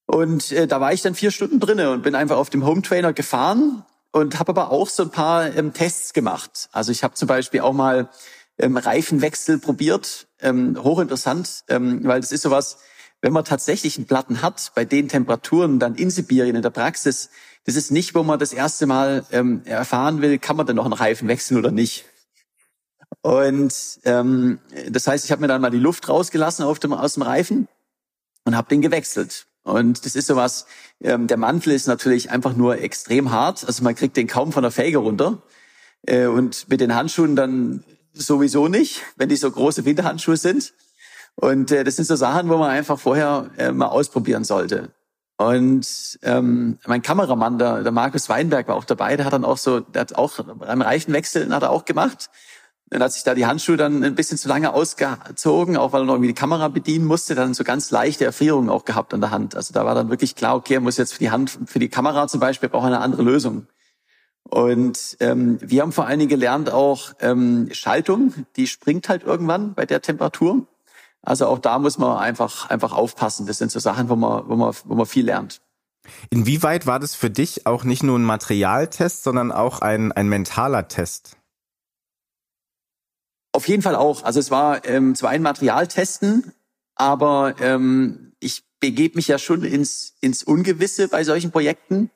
[SPEAKER 1] Und äh, da war ich dann vier Stunden drinne und bin einfach auf dem Home Trainer gefahren und habe aber auch so ein paar ähm, Tests gemacht. Also ich habe zum Beispiel auch mal ähm, Reifenwechsel probiert, ähm, hochinteressant, ähm, weil das ist sowas, wenn man tatsächlich einen Platten hat, bei den Temperaturen dann in Sibirien in der Praxis, das ist nicht, wo man das erste Mal ähm, erfahren will, kann man denn noch einen Reifen wechseln oder nicht. Und ähm, das heißt, ich habe mir dann mal die Luft rausgelassen auf dem, aus dem Reifen und habe den gewechselt. Und das ist sowas, ähm, der Mantel ist natürlich einfach nur extrem hart. Also man kriegt den kaum von der Felge runter. Äh, und mit den Handschuhen dann sowieso nicht, wenn die so große Winterhandschuhe sind. Und äh, das sind so Sachen, wo man einfach vorher äh, mal ausprobieren sollte. Und ähm, mein Kameramann, der, der Markus Weinberg, war auch dabei. Der hat dann auch so, der hat auch beim Reifenwechseln hat er auch gemacht. Dann hat sich da die Handschuhe dann ein bisschen zu lange ausgezogen, auch weil er noch irgendwie die Kamera bedienen musste, dann so ganz leichte Erfrierungen auch gehabt an der Hand. Also da war dann wirklich klar, okay, er muss jetzt für die Hand, für die Kamera zum Beispiel, braucht eine andere Lösung. Und ähm, wir haben vor allen Dingen gelernt auch ähm, Schaltung, die springt halt irgendwann bei der Temperatur. Also auch da muss man einfach einfach aufpassen. Das sind so Sachen, wo man wo man wo man viel lernt.
[SPEAKER 3] Inwieweit war das für dich auch nicht nur ein Materialtest, sondern auch ein ein mentaler Test?
[SPEAKER 1] Auf jeden Fall auch. Also es war ähm, zwar ein Materialtesten, aber ähm, ich begebe mich ja schon ins, ins Ungewisse bei solchen Projekten.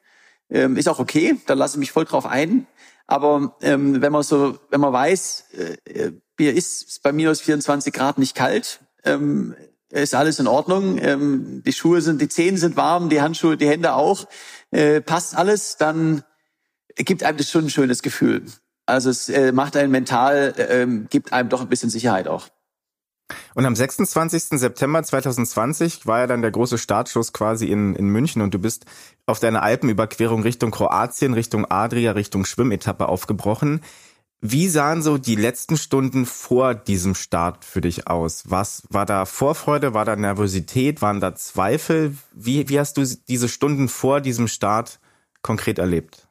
[SPEAKER 1] Ähm, ist auch okay, da lasse ich mich voll drauf ein. Aber ähm, wenn man so, wenn man weiß, äh, Bier ist bei minus 24 Grad nicht kalt, ähm, ist alles in Ordnung. Ähm, die Schuhe sind, die Zehen sind warm, die Handschuhe, die Hände auch, äh, passt alles, dann gibt einem das schon ein schönes Gefühl. Also es äh, macht einen mental, äh, ähm, gibt einem doch ein bisschen Sicherheit auch.
[SPEAKER 3] Und am 26. September 2020 war ja dann der große Startschuss quasi in, in München und du bist auf deiner Alpenüberquerung Richtung Kroatien, Richtung Adria, Richtung Schwimmetappe aufgebrochen. Wie sahen so die letzten Stunden vor diesem Start für dich aus? Was war da Vorfreude, war da Nervosität, waren da Zweifel? Wie, wie hast du diese Stunden vor diesem Start konkret erlebt?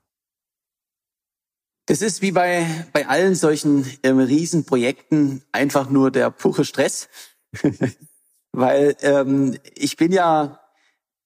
[SPEAKER 1] Das ist wie bei, bei allen solchen ähm, Riesenprojekten einfach nur der pure Stress. (laughs) Weil ähm, ich bin ja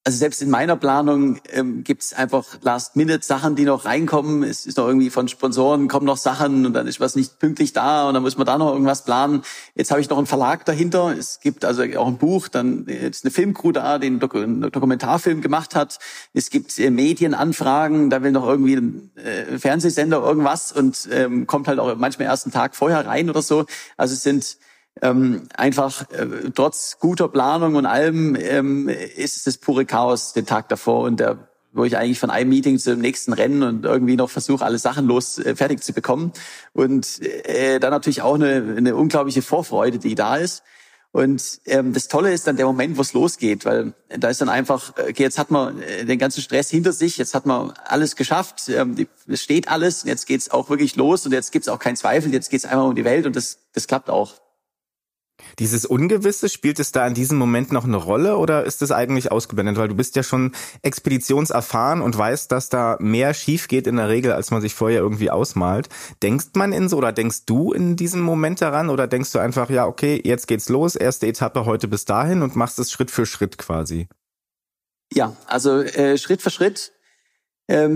[SPEAKER 1] also selbst in meiner Planung ähm, gibt es einfach Last-Minute-Sachen, die noch reinkommen. Es ist noch irgendwie von Sponsoren kommen noch Sachen und dann ist was nicht pünktlich da und dann muss man da noch irgendwas planen. Jetzt habe ich noch einen Verlag dahinter. Es gibt also auch ein Buch, dann ist eine Filmcrew da, die einen, Dok einen Dokumentarfilm gemacht hat. Es gibt äh, Medienanfragen, da will noch irgendwie ein äh, Fernsehsender irgendwas und ähm, kommt halt auch manchmal erst einen Tag vorher rein oder so. Also es sind ähm, einfach äh, trotz guter Planung und allem ähm, ist es das pure Chaos den Tag davor und der wo ich eigentlich von einem Meeting zum nächsten Rennen und irgendwie noch versuche, alle Sachen los äh, fertig zu bekommen. Und äh, dann natürlich auch eine, eine unglaubliche Vorfreude, die da ist. Und ähm, das Tolle ist dann der Moment, wo es losgeht, weil da ist dann einfach, okay, jetzt hat man äh, den ganzen Stress hinter sich, jetzt hat man alles geschafft, ähm, es steht alles, und jetzt geht's auch wirklich los und jetzt gibt's auch keinen Zweifel, jetzt geht's einfach um die Welt und das, das klappt auch.
[SPEAKER 3] Dieses Ungewisse, spielt es da in diesem Moment noch eine Rolle oder ist es eigentlich ausgeblendet? Weil du bist ja schon expeditionserfahren und weißt, dass da mehr schief geht in der Regel, als man sich vorher irgendwie ausmalt. Denkst man in so oder denkst du in diesem Moment daran oder denkst du einfach, ja, okay, jetzt geht's los, erste Etappe heute bis dahin und machst es Schritt für Schritt quasi?
[SPEAKER 1] Ja, also äh, Schritt für Schritt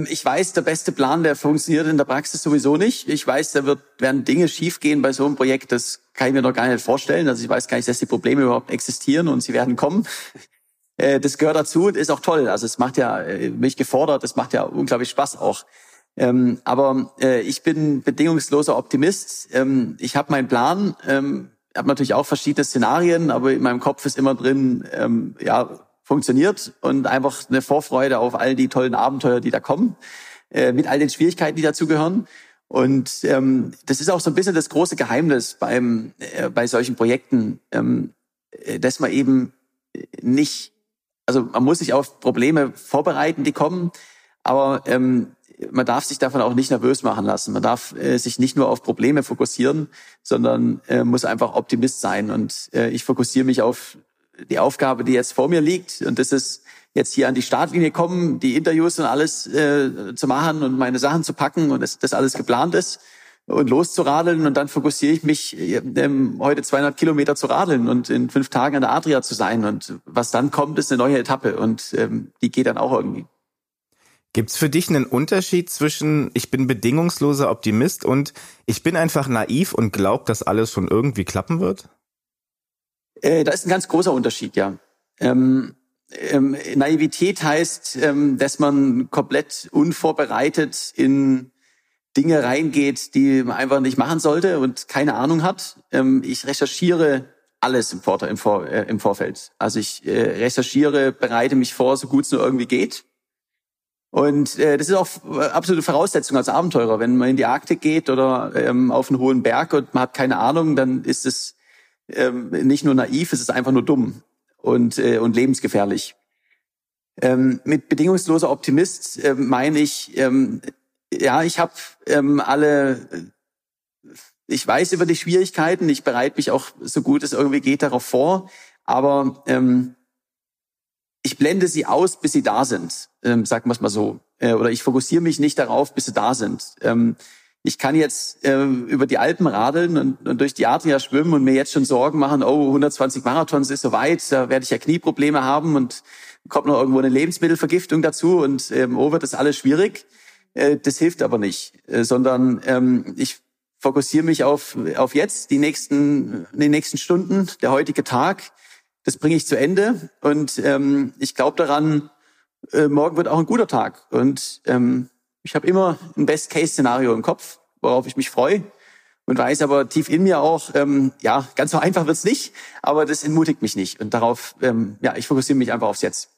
[SPEAKER 1] ich weiß, der beste Plan, der funktioniert in der Praxis sowieso nicht. Ich weiß, da wird, werden Dinge schiefgehen bei so einem Projekt, das kann ich mir noch gar nicht vorstellen. Also ich weiß gar nicht, dass die Probleme überhaupt existieren und sie werden kommen. Äh, das gehört dazu und ist auch toll. Also es macht ja äh, mich gefordert, es macht ja unglaublich Spaß auch. Ähm, aber äh, ich bin bedingungsloser Optimist. Ähm, ich habe meinen Plan. Ähm, habe natürlich auch verschiedene Szenarien, aber in meinem Kopf ist immer drin, ähm, ja, funktioniert und einfach eine Vorfreude auf all die tollen Abenteuer, die da kommen, äh, mit all den Schwierigkeiten, die dazugehören. Und ähm, das ist auch so ein bisschen das große Geheimnis beim äh, bei solchen Projekten, ähm, äh, dass man eben nicht, also man muss sich auf Probleme vorbereiten, die kommen, aber ähm, man darf sich davon auch nicht nervös machen lassen. Man darf äh, sich nicht nur auf Probleme fokussieren, sondern äh, muss einfach Optimist sein. Und äh, ich fokussiere mich auf die Aufgabe, die jetzt vor mir liegt. Und das ist jetzt hier an die Startlinie kommen, die Interviews und alles äh, zu machen und meine Sachen zu packen und dass das alles geplant ist und loszuradeln. Und dann fokussiere ich mich, ähm, heute 200 Kilometer zu radeln und in fünf Tagen an der Adria zu sein. Und was dann kommt, ist eine neue Etappe und ähm, die geht dann auch irgendwie.
[SPEAKER 3] Gibt's für dich einen Unterschied zwischen ich bin bedingungsloser Optimist und ich bin einfach naiv und glaub, dass alles schon irgendwie klappen wird?
[SPEAKER 1] Äh, da ist ein ganz großer Unterschied, ja. Ähm, ähm, Naivität heißt, ähm, dass man komplett unvorbereitet in Dinge reingeht, die man einfach nicht machen sollte und keine Ahnung hat. Ähm, ich recherchiere alles im, Vor im, Vor äh, im Vorfeld. Also ich äh, recherchiere, bereite mich vor, so gut es nur irgendwie geht. Und äh, das ist auch äh, absolute Voraussetzung als Abenteurer. Wenn man in die Arktik geht oder ähm, auf einen hohen Berg und man hat keine Ahnung, dann ist es ähm, nicht nur naiv, es ist einfach nur dumm und, äh, und lebensgefährlich. Ähm, mit bedingungsloser Optimist äh, meine ich, ähm, ja, ich habe ähm, alle, ich weiß über die Schwierigkeiten, ich bereite mich auch so gut es irgendwie geht darauf vor, aber ähm, ich blende sie aus, bis sie da sind, ähm, sagen wir es mal so. Äh, oder ich fokussiere mich nicht darauf, bis sie da sind. Ähm, ich kann jetzt äh, über die Alpen radeln und, und durch die Adria schwimmen und mir jetzt schon Sorgen machen, oh, 120 Marathons ist so weit, da werde ich ja Knieprobleme haben und kommt noch irgendwo eine Lebensmittelvergiftung dazu und ähm, oh, wird das alles schwierig. Äh, das hilft aber nicht, äh, sondern ähm, ich fokussiere mich auf, auf jetzt, die nächsten, die nächsten Stunden, der heutige Tag. Das bringe ich zu Ende und ähm, ich glaube daran, äh, morgen wird auch ein guter Tag und ähm, ich habe immer ein Best-Case-Szenario im Kopf, worauf ich mich freue und weiß aber tief in mir auch, ähm, ja, ganz so einfach wird's nicht, aber das entmutigt mich nicht. Und darauf, ähm, ja, ich fokussiere mich einfach aufs Jetzt.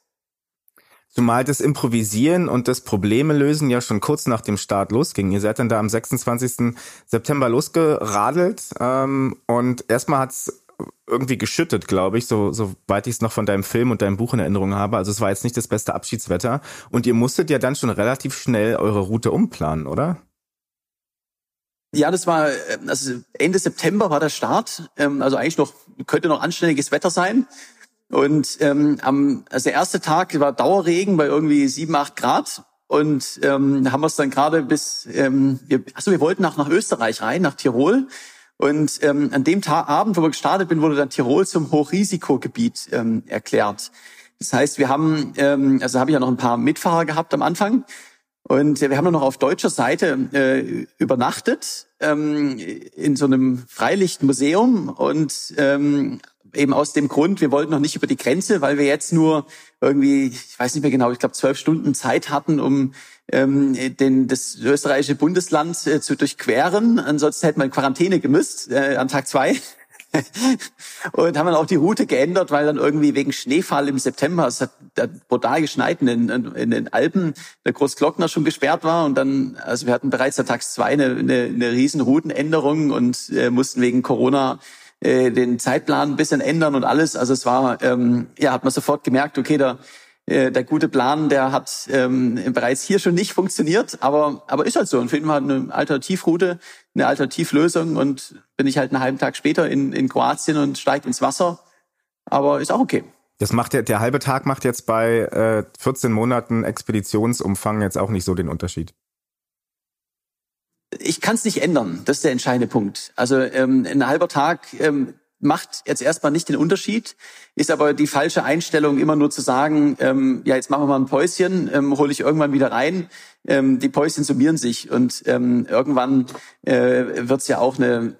[SPEAKER 3] Zumal das Improvisieren und das Probleme lösen ja schon kurz nach dem Start losging. Ihr seid dann da am 26. September losgeradelt ähm, und erstmal hat's irgendwie geschüttet, glaube ich, so soweit ich es noch von deinem Film und deinem Buch in Erinnerung habe. Also es war jetzt nicht das beste Abschiedswetter und ihr musstet ja dann schon relativ schnell eure Route umplanen, oder?
[SPEAKER 1] Ja, das war also Ende September war der Start, ähm, also eigentlich noch könnte noch anständiges Wetter sein. Und ähm, am also der erste Tag war Dauerregen bei irgendwie sieben, acht Grad. Und ähm, haben wir es dann gerade bis, ähm, wir, also wir wollten nach, nach Österreich rein, nach Tirol. Und ähm, an dem Tag, Abend, wo wir gestartet bin, wurde dann Tirol zum Hochrisikogebiet ähm, erklärt. Das heißt, wir haben, ähm, also habe ich ja noch ein paar Mitfahrer gehabt am Anfang. Und wir haben dann noch auf deutscher Seite äh, übernachtet ähm, in so einem Freilichtmuseum und ähm, eben aus dem Grund, wir wollten noch nicht über die Grenze, weil wir jetzt nur irgendwie, ich weiß nicht mehr genau, ich glaube zwölf Stunden Zeit hatten, um ähm, den, das österreichische Bundesland äh, zu durchqueren. Ansonsten hätte man in Quarantäne gemüsst äh, an Tag zwei. (laughs) und haben dann auch die Route geändert, weil dann irgendwie wegen Schneefall im September, es hat brutal geschneit in den, in den Alpen, der Großglockner schon gesperrt war und dann, also wir hatten bereits der Tag zwei eine, eine, eine riesen Routenänderung und äh, mussten wegen Corona äh, den Zeitplan ein bisschen ändern und alles. Also es war, ähm, ja, hat man sofort gemerkt, okay, da der gute Plan, der hat ähm, bereits hier schon nicht funktioniert, aber aber ist halt so. Und finden wir halt eine Alternativroute, eine Alternativlösung und bin ich halt einen halben Tag später in, in Kroatien und steigt ins Wasser. Aber ist auch okay.
[SPEAKER 3] Das macht der, der halbe Tag macht jetzt bei äh, 14 Monaten Expeditionsumfang jetzt auch nicht so den Unterschied.
[SPEAKER 1] Ich kann es nicht ändern. Das ist der entscheidende Punkt. Also ähm, ein halber Tag ähm, macht jetzt erstmal nicht den Unterschied, ist aber die falsche Einstellung, immer nur zu sagen, ähm, ja, jetzt machen wir mal ein Päuschen, ähm, hole ich irgendwann wieder rein. Ähm, die Päuschen summieren sich und ähm, irgendwann äh, wird es ja auch eine,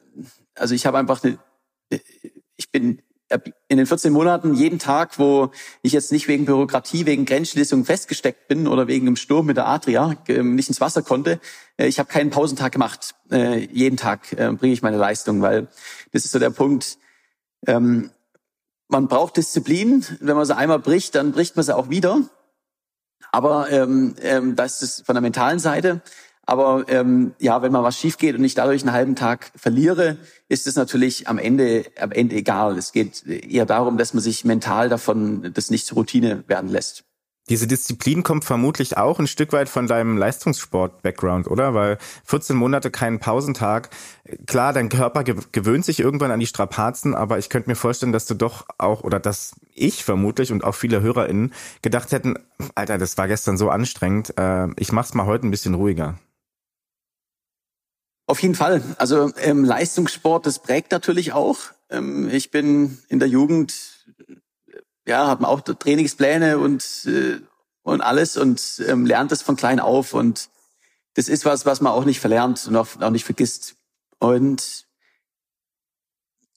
[SPEAKER 1] also ich habe einfach eine, ich bin in den 14 Monaten jeden Tag, wo ich jetzt nicht wegen Bürokratie, wegen Grenzschließung festgesteckt bin oder wegen einem Sturm mit der Adria ähm, nicht ins Wasser konnte, äh, ich habe keinen Pausentag gemacht. Äh, jeden Tag äh, bringe ich meine Leistung, weil das ist so der Punkt, ähm, man braucht Disziplin. Wenn man sie einmal bricht, dann bricht man sie auch wieder. Aber ähm, ähm, das ist von der mentalen Seite. Aber ähm, ja, wenn mal was schief geht und ich dadurch einen halben Tag verliere, ist es natürlich am Ende am Ende egal. Es geht eher darum, dass man sich mental davon das nicht zur Routine werden lässt.
[SPEAKER 3] Diese Disziplin kommt vermutlich auch ein Stück weit von deinem Leistungssport-Background, oder? Weil 14 Monate keinen Pausentag. Klar, dein Körper gewöhnt sich irgendwann an die Strapazen, aber ich könnte mir vorstellen, dass du doch auch, oder dass ich vermutlich und auch viele HörerInnen gedacht hätten, Alter, das war gestern so anstrengend, äh, ich mach's mal heute ein bisschen ruhiger.
[SPEAKER 1] Auf jeden Fall. Also ähm, Leistungssport, das prägt natürlich auch. Ähm, ich bin in der Jugend ja, hat man auch Trainingspläne und, äh, und alles und ähm, lernt es von klein auf. Und das ist was, was man auch nicht verlernt und auch, auch nicht vergisst. Und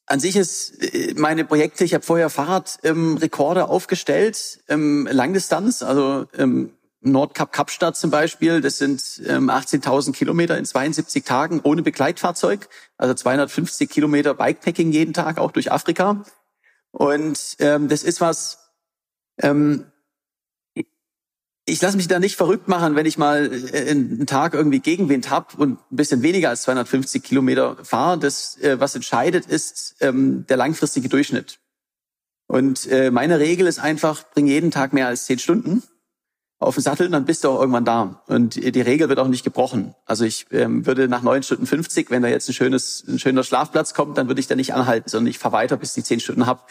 [SPEAKER 1] an sich ist äh, meine Projekte, ich habe vorher Fahrradrekorde ähm, aufgestellt, ähm, Langdistanz, also ähm, Nordkap Kapstadt zum Beispiel, das sind ähm, 18.000 Kilometer in 72 Tagen ohne Begleitfahrzeug, also 250 Kilometer Bikepacking jeden Tag, auch durch Afrika. Und ähm, das ist was, ähm, ich lasse mich da nicht verrückt machen, wenn ich mal äh, einen Tag irgendwie Gegenwind habe und ein bisschen weniger als 250 Kilometer fahre. Das, äh, was entscheidet, ist ähm, der langfristige Durchschnitt. Und äh, meine Regel ist einfach, bring jeden Tag mehr als zehn Stunden auf den Sattel, dann bist du auch irgendwann da. Und die Regel wird auch nicht gebrochen. Also ich ähm, würde nach neun Stunden 50, wenn da jetzt ein schönes, ein schöner Schlafplatz kommt, dann würde ich da nicht anhalten, sondern ich fahre weiter, bis ich zehn Stunden habe.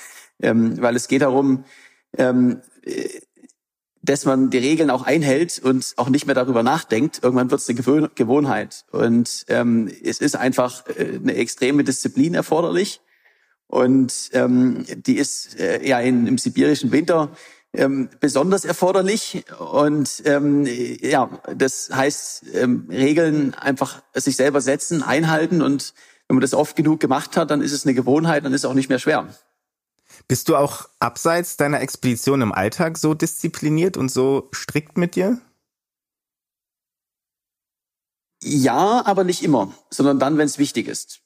[SPEAKER 1] Ähm, weil es geht darum, ähm, dass man die Regeln auch einhält und auch nicht mehr darüber nachdenkt. Irgendwann wird es eine Gewohnheit. Und ähm, es ist einfach äh, eine extreme Disziplin erforderlich. Und ähm, die ist äh, ja in, im sibirischen Winter ähm, besonders erforderlich. Und ähm, ja, das heißt, ähm, Regeln einfach sich selber setzen, einhalten. Und wenn man das oft genug gemacht hat, dann ist es eine Gewohnheit, dann ist es auch nicht mehr schwer.
[SPEAKER 3] Bist du auch abseits deiner Expedition im Alltag so diszipliniert und so strikt mit dir?
[SPEAKER 1] Ja, aber nicht immer, sondern dann, wenn es wichtig ist.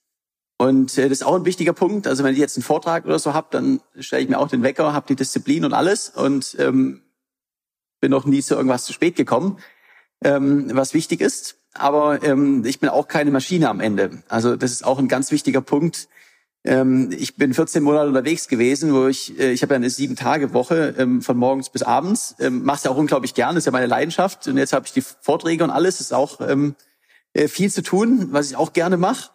[SPEAKER 1] Und äh, das ist auch ein wichtiger Punkt. Also wenn ich jetzt einen Vortrag oder so habe, dann stelle ich mir auch den Wecker, habe die Disziplin und alles und ähm, bin noch nie zu irgendwas zu spät gekommen, ähm, was wichtig ist. Aber ähm, ich bin auch keine Maschine am Ende. Also das ist auch ein ganz wichtiger Punkt. Ähm, ich bin 14 Monate unterwegs gewesen, wo ich, äh, ich habe ja eine sieben Tage Woche ähm, von morgens bis abends. Ähm, Mach's ja auch unglaublich gern, ist ja meine Leidenschaft. Und jetzt habe ich die Vorträge und alles. Ist auch ähm, äh, viel zu tun, was ich auch gerne mache.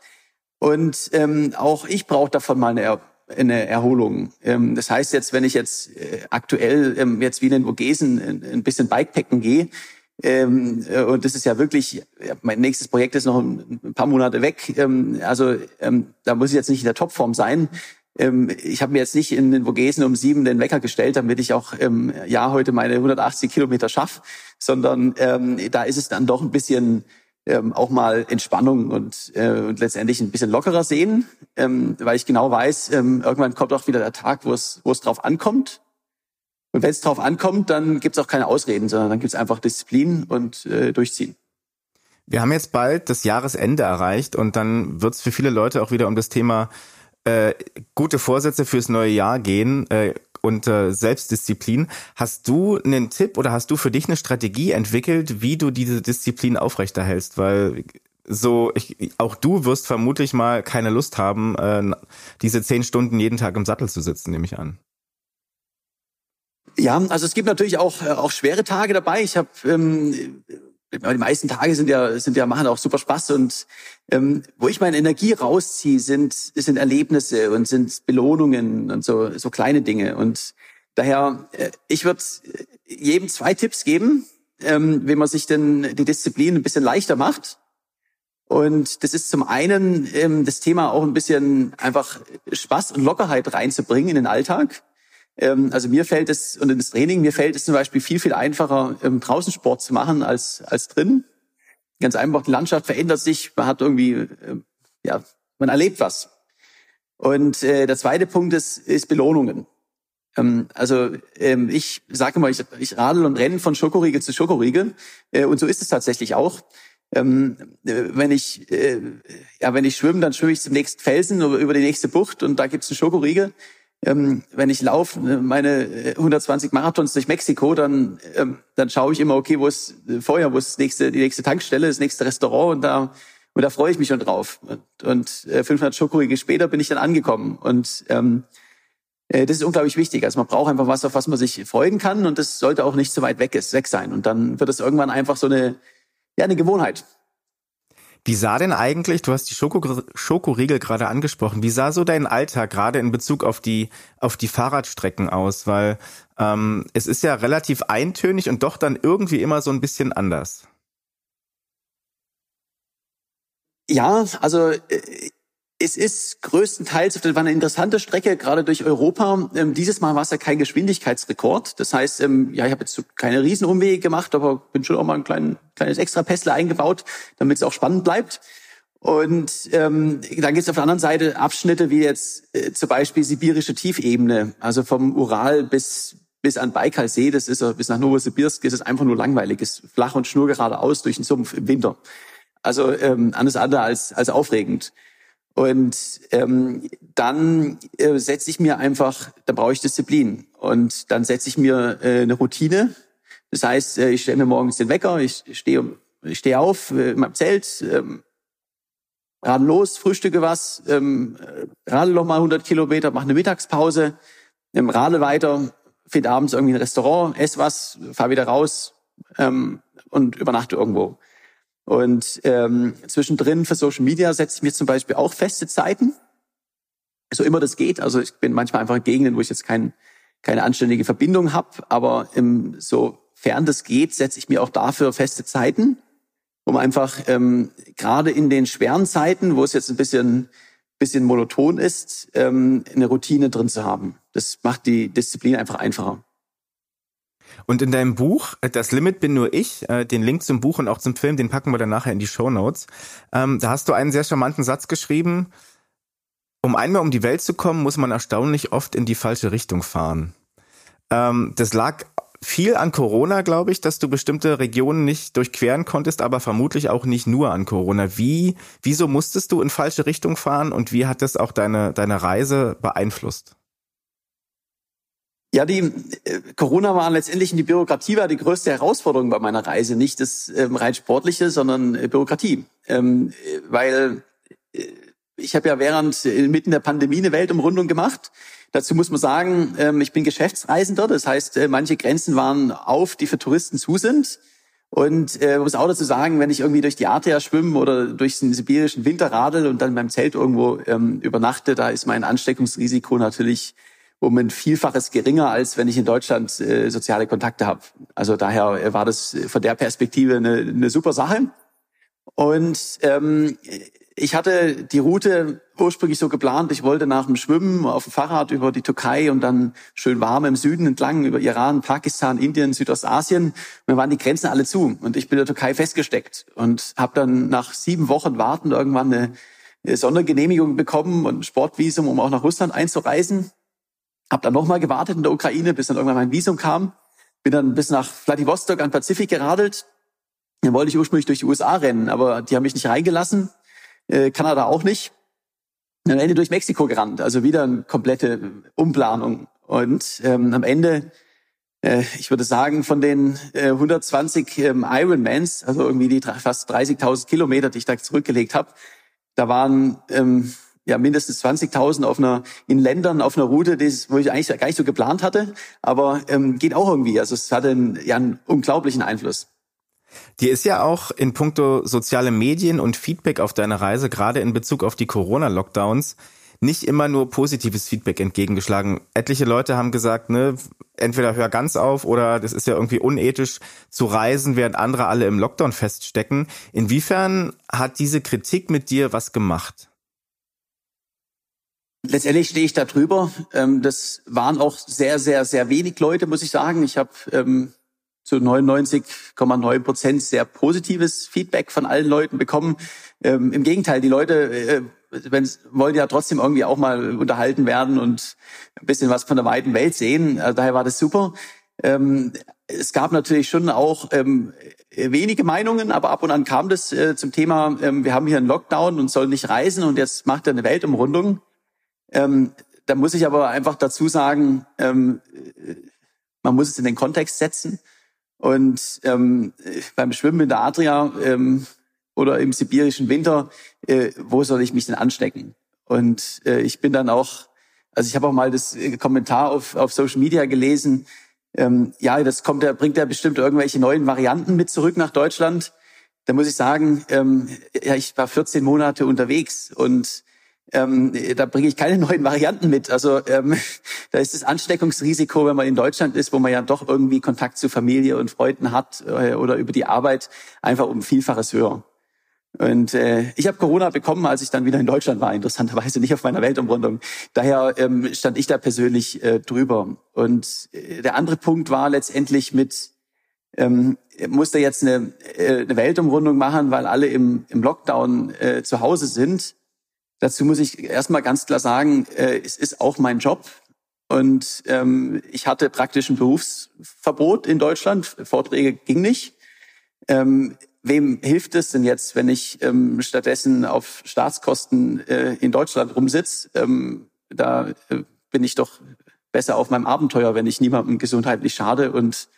[SPEAKER 1] Und ähm, auch ich brauche davon mal eine, er eine Erholung. Ähm, das heißt jetzt, wenn ich jetzt äh, aktuell ähm, jetzt wie in den Vogesen ein, ein bisschen Bikepacken gehe, ähm, äh, und das ist ja wirklich, mein nächstes Projekt ist noch ein, ein paar Monate weg. Ähm, also ähm, da muss ich jetzt nicht in der Topform sein. Ähm, ich habe mir jetzt nicht in den Vogesen um sieben den Wecker gestellt, damit ich auch ähm, ja heute meine 180 Kilometer schaffe, sondern ähm, da ist es dann doch ein bisschen ähm, auch mal Entspannung und, äh, und letztendlich ein bisschen lockerer sehen, ähm, weil ich genau weiß, ähm, irgendwann kommt auch wieder der Tag, wo es wo es drauf ankommt. Und wenn es drauf ankommt, dann gibt es auch keine Ausreden, sondern dann gibt es einfach Disziplin und äh, durchziehen.
[SPEAKER 3] Wir haben jetzt bald das Jahresende erreicht und dann wird es für viele Leute auch wieder um das Thema äh, gute Vorsätze fürs neue Jahr gehen. Äh, und äh, Selbstdisziplin. Hast du einen Tipp oder hast du für dich eine Strategie entwickelt, wie du diese Disziplin aufrechterhältst? Weil so, ich, auch du wirst vermutlich mal keine Lust haben, äh, diese zehn Stunden jeden Tag im Sattel zu sitzen, nehme ich an.
[SPEAKER 1] Ja, also es gibt natürlich auch äh, auch schwere Tage dabei. Ich habe ähm, die meisten Tage sind ja sind ja machen auch super Spaß und ähm, wo ich meine Energie rausziehe, sind sind Erlebnisse und sind Belohnungen und so so kleine Dinge und daher äh, ich würde jedem zwei Tipps geben, ähm, wie man sich denn die Disziplin ein bisschen leichter macht. Und das ist zum einen ähm, das Thema auch ein bisschen einfach Spaß und Lockerheit reinzubringen in den Alltag. Ähm, also mir fällt es, und ins Training, mir fällt es zum Beispiel viel, viel einfacher, ähm, draußen Sport zu machen als, als drin. Ganz einfach, die Landschaft verändert sich, man hat irgendwie, äh, ja, man erlebt was. Und äh, der zweite Punkt ist, ist Belohnungen. Ähm, also ähm, ich sage mal, ich, radel und renne von Schokoriegel zu Schokoriegel. Äh, und so ist es tatsächlich auch. Ähm, äh, wenn ich äh, ja wenn ich schwimme, dann schwimme ich zum nächsten Felsen oder über die nächste Bucht und da gibt's einen Schokoriegel ähm, wenn ich laufe, äh, meine 120 äh, Marathons durch Mexiko, dann, ähm, dann schaue ich immer, okay, wo ist äh, vorher, wo ist das nächste, die nächste Tankstelle, das nächste Restaurant und da, und da freue ich mich schon drauf. Und, und äh, 500 Schokoriegel später bin ich dann angekommen und ähm, äh, das ist unglaublich wichtig. Also man braucht einfach was, auf was man sich freuen kann und das sollte auch nicht so weit weg ist, weg sein. Und dann wird es irgendwann einfach so eine, ja, eine Gewohnheit.
[SPEAKER 3] Wie sah denn eigentlich, du hast die Schoko, Schokoriegel gerade angesprochen, wie sah so dein Alltag gerade in Bezug auf die, auf die Fahrradstrecken aus? Weil ähm, es ist ja relativ eintönig und doch dann irgendwie immer so ein bisschen anders.
[SPEAKER 1] Ja, also äh, es ist größtenteils, das war eine interessante Strecke, gerade durch Europa. Ähm, dieses Mal war es ja kein Geschwindigkeitsrekord. Das heißt, ähm, ja, ich habe jetzt keine Riesenumwege gemacht, aber bin schon auch mal ein klein, kleines extra Pässle eingebaut, damit es auch spannend bleibt. Und ähm, dann gibt es auf der anderen Seite Abschnitte wie jetzt äh, zum Beispiel sibirische Tiefebene, also vom Ural bis bis an Baikalsee, das ist bis nach Novosibirsk, ist es einfach nur langweilig, ist flach und schnurgeradeaus durch den Sumpf im Winter. Also ähm, alles andere als als aufregend. Und ähm, dann äh, setze ich mir einfach, da brauche ich Disziplin. Und dann setze ich mir äh, eine Routine. Das heißt, äh, ich stelle mir morgens den Wecker, ich stehe ich steh auf äh, in meinem Zelt, ähm, radel los, frühstücke was, ähm, radel noch mal 100 Kilometer, mache eine Mittagspause, ähm, radel weiter, finde abends irgendwie ein Restaurant, esse was, fahre wieder raus ähm, und übernachte irgendwo. Und ähm, zwischendrin für Social Media setze ich mir zum Beispiel auch feste Zeiten, so immer das geht. Also ich bin manchmal einfach in Gegenden, wo ich jetzt kein, keine anständige Verbindung habe, aber im, sofern das geht, setze ich mir auch dafür feste Zeiten, um einfach ähm, gerade in den schweren Zeiten, wo es jetzt ein bisschen bisschen monoton ist, ähm, eine Routine drin zu haben. Das macht die Disziplin einfach einfacher.
[SPEAKER 3] Und in deinem Buch, äh, Das Limit bin nur ich, äh, den Link zum Buch und auch zum Film, den packen wir dann nachher in die Show Notes. Ähm, da hast du einen sehr charmanten Satz geschrieben. Um einmal um die Welt zu kommen, muss man erstaunlich oft in die falsche Richtung fahren. Ähm, das lag viel an Corona, glaube ich, dass du bestimmte Regionen nicht durchqueren konntest, aber vermutlich auch nicht nur an Corona. Wie, wieso musstest du in falsche Richtung fahren und wie hat das auch deine, deine Reise beeinflusst?
[SPEAKER 1] Ja, die äh, Corona war letztendlich die Bürokratie war die größte Herausforderung bei meiner Reise, nicht das ähm, rein sportliche, sondern äh, Bürokratie, ähm, weil äh, ich habe ja während äh, mitten der Pandemie eine Weltumrundung gemacht. Dazu muss man sagen, ähm, ich bin Geschäftsreisender, das heißt, äh, manche Grenzen waren auf, die für Touristen zu sind. Und äh, muss auch dazu sagen, wenn ich irgendwie durch die Adria schwimme oder durch den sibirischen Winter radel und dann beim Zelt irgendwo ähm, übernachte, da ist mein Ansteckungsrisiko natürlich um ein Vielfaches geringer, als wenn ich in Deutschland äh, soziale Kontakte habe. Also daher äh, war das von der Perspektive eine, eine super Sache. Und ähm, ich hatte die Route ursprünglich so geplant, ich wollte nach dem Schwimmen auf dem Fahrrad über die Türkei und dann schön warm im Süden entlang über Iran, Pakistan, Indien, Südostasien. Dann waren die Grenzen alle zu und ich bin in der Türkei festgesteckt und habe dann nach sieben Wochen Warten irgendwann eine, eine Sondergenehmigung bekommen und ein Sportvisum, um auch nach Russland einzureisen. Hab dann nochmal gewartet in der Ukraine, bis dann irgendwann mein Visum kam. Bin dann bis nach Vladivostok an Pazifik geradelt. Dann wollte ich ursprünglich durch die USA rennen, aber die haben mich nicht reingelassen. Äh, Kanada auch nicht. Und am Ende durch Mexiko gerannt. Also wieder eine komplette Umplanung. Und ähm, am Ende, äh, ich würde sagen, von den äh, 120 ähm, Ironmans, also irgendwie die fast 30.000 Kilometer, die ich da zurückgelegt habe, da waren ähm, ja mindestens 20.000 auf einer in Ländern auf einer Route, das, wo ich eigentlich gar nicht so geplant hatte, aber ähm, geht auch irgendwie. Also es hatte einen, ja, einen unglaublichen Einfluss.
[SPEAKER 3] Dir ist ja auch in puncto soziale Medien und Feedback auf deiner Reise, gerade in Bezug auf die Corona-Lockdowns, nicht immer nur positives Feedback entgegengeschlagen. Etliche Leute haben gesagt, ne, entweder hör ganz auf oder das ist ja irgendwie unethisch zu reisen, während andere alle im Lockdown feststecken. Inwiefern hat diese Kritik mit dir was gemacht?
[SPEAKER 1] Letztendlich stehe ich da drüber. Ähm, das waren auch sehr, sehr, sehr wenig Leute, muss ich sagen. Ich habe ähm, zu 99,9 Prozent sehr positives Feedback von allen Leuten bekommen. Ähm, Im Gegenteil, die Leute äh, wollen ja trotzdem irgendwie auch mal unterhalten werden und ein bisschen was von der weiten Welt sehen. Also daher war das super. Es gab natürlich schon auch ähm, wenige Meinungen, aber ab und an kam das äh, zum Thema, ähm, wir haben hier einen Lockdown und sollen nicht reisen und jetzt macht er eine Weltumrundung. Ähm, da muss ich aber einfach dazu sagen, ähm, man muss es in den Kontext setzen. Und ähm, beim Schwimmen in der Adria ähm, oder im sibirischen Winter, äh, wo soll ich mich denn anstecken? Und äh, ich bin dann auch, also ich habe auch mal das äh, Kommentar auf, auf Social Media gelesen, ähm, ja, das kommt, da bringt ja bestimmt irgendwelche neuen Varianten mit zurück nach Deutschland. Da muss ich sagen, ähm, ja, ich war 14 Monate unterwegs und ähm, da bringe ich keine (laughs) neuen Varianten mit. Also ähm, da ist das Ansteckungsrisiko, wenn man in Deutschland ist, wo man ja doch irgendwie Kontakt zu Familie und Freunden hat äh, oder über die Arbeit, einfach um Vielfaches höher. Und äh, ich habe Corona bekommen, als ich dann wieder in Deutschland war, interessanterweise nicht auf meiner Weltumrundung. Daher ähm, stand ich da persönlich äh, drüber. Und äh, der andere Punkt war letztendlich mit, ähm, musste jetzt eine, äh, eine Weltumrundung machen, weil alle im, im Lockdown äh, zu Hause sind. Dazu muss ich erstmal ganz klar sagen, äh, es ist auch mein Job. Und ähm, ich hatte praktisch ein Berufsverbot in Deutschland. Vorträge ging nicht. Ähm, wem hilft es denn jetzt, wenn ich ähm, stattdessen auf Staatskosten äh, in Deutschland rumsitze? Ähm, da äh, bin ich doch besser auf meinem Abenteuer, wenn ich niemandem gesundheitlich schade und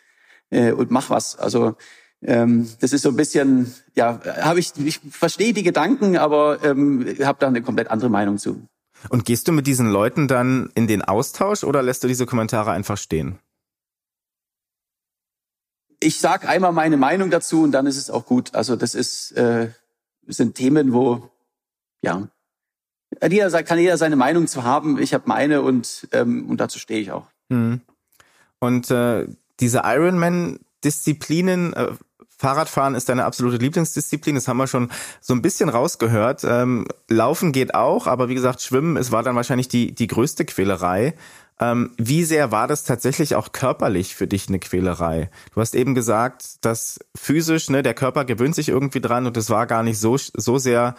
[SPEAKER 1] äh, und mach was. Also ähm, das ist so ein bisschen, ja, habe ich, ich verstehe die Gedanken, aber ähm, habe da eine komplett andere Meinung zu.
[SPEAKER 3] Und gehst du mit diesen Leuten dann in den Austausch oder lässt du diese Kommentare einfach stehen?
[SPEAKER 1] Ich sag einmal meine Meinung dazu und dann ist es auch gut. Also das ist äh, sind Themen, wo ja jeder kann jeder seine Meinung zu haben. Ich habe meine und ähm, und dazu stehe ich auch.
[SPEAKER 3] Hm. Und äh, diese Ironman-Disziplinen, äh, Fahrradfahren ist deine absolute Lieblingsdisziplin, das haben wir schon so ein bisschen rausgehört. Ähm, Laufen geht auch, aber wie gesagt, Schwimmen, es war dann wahrscheinlich die, die größte Quälerei. Ähm, wie sehr war das tatsächlich auch körperlich für dich eine Quälerei? Du hast eben gesagt, dass physisch, ne, der Körper gewöhnt sich irgendwie dran und es war gar nicht so, so sehr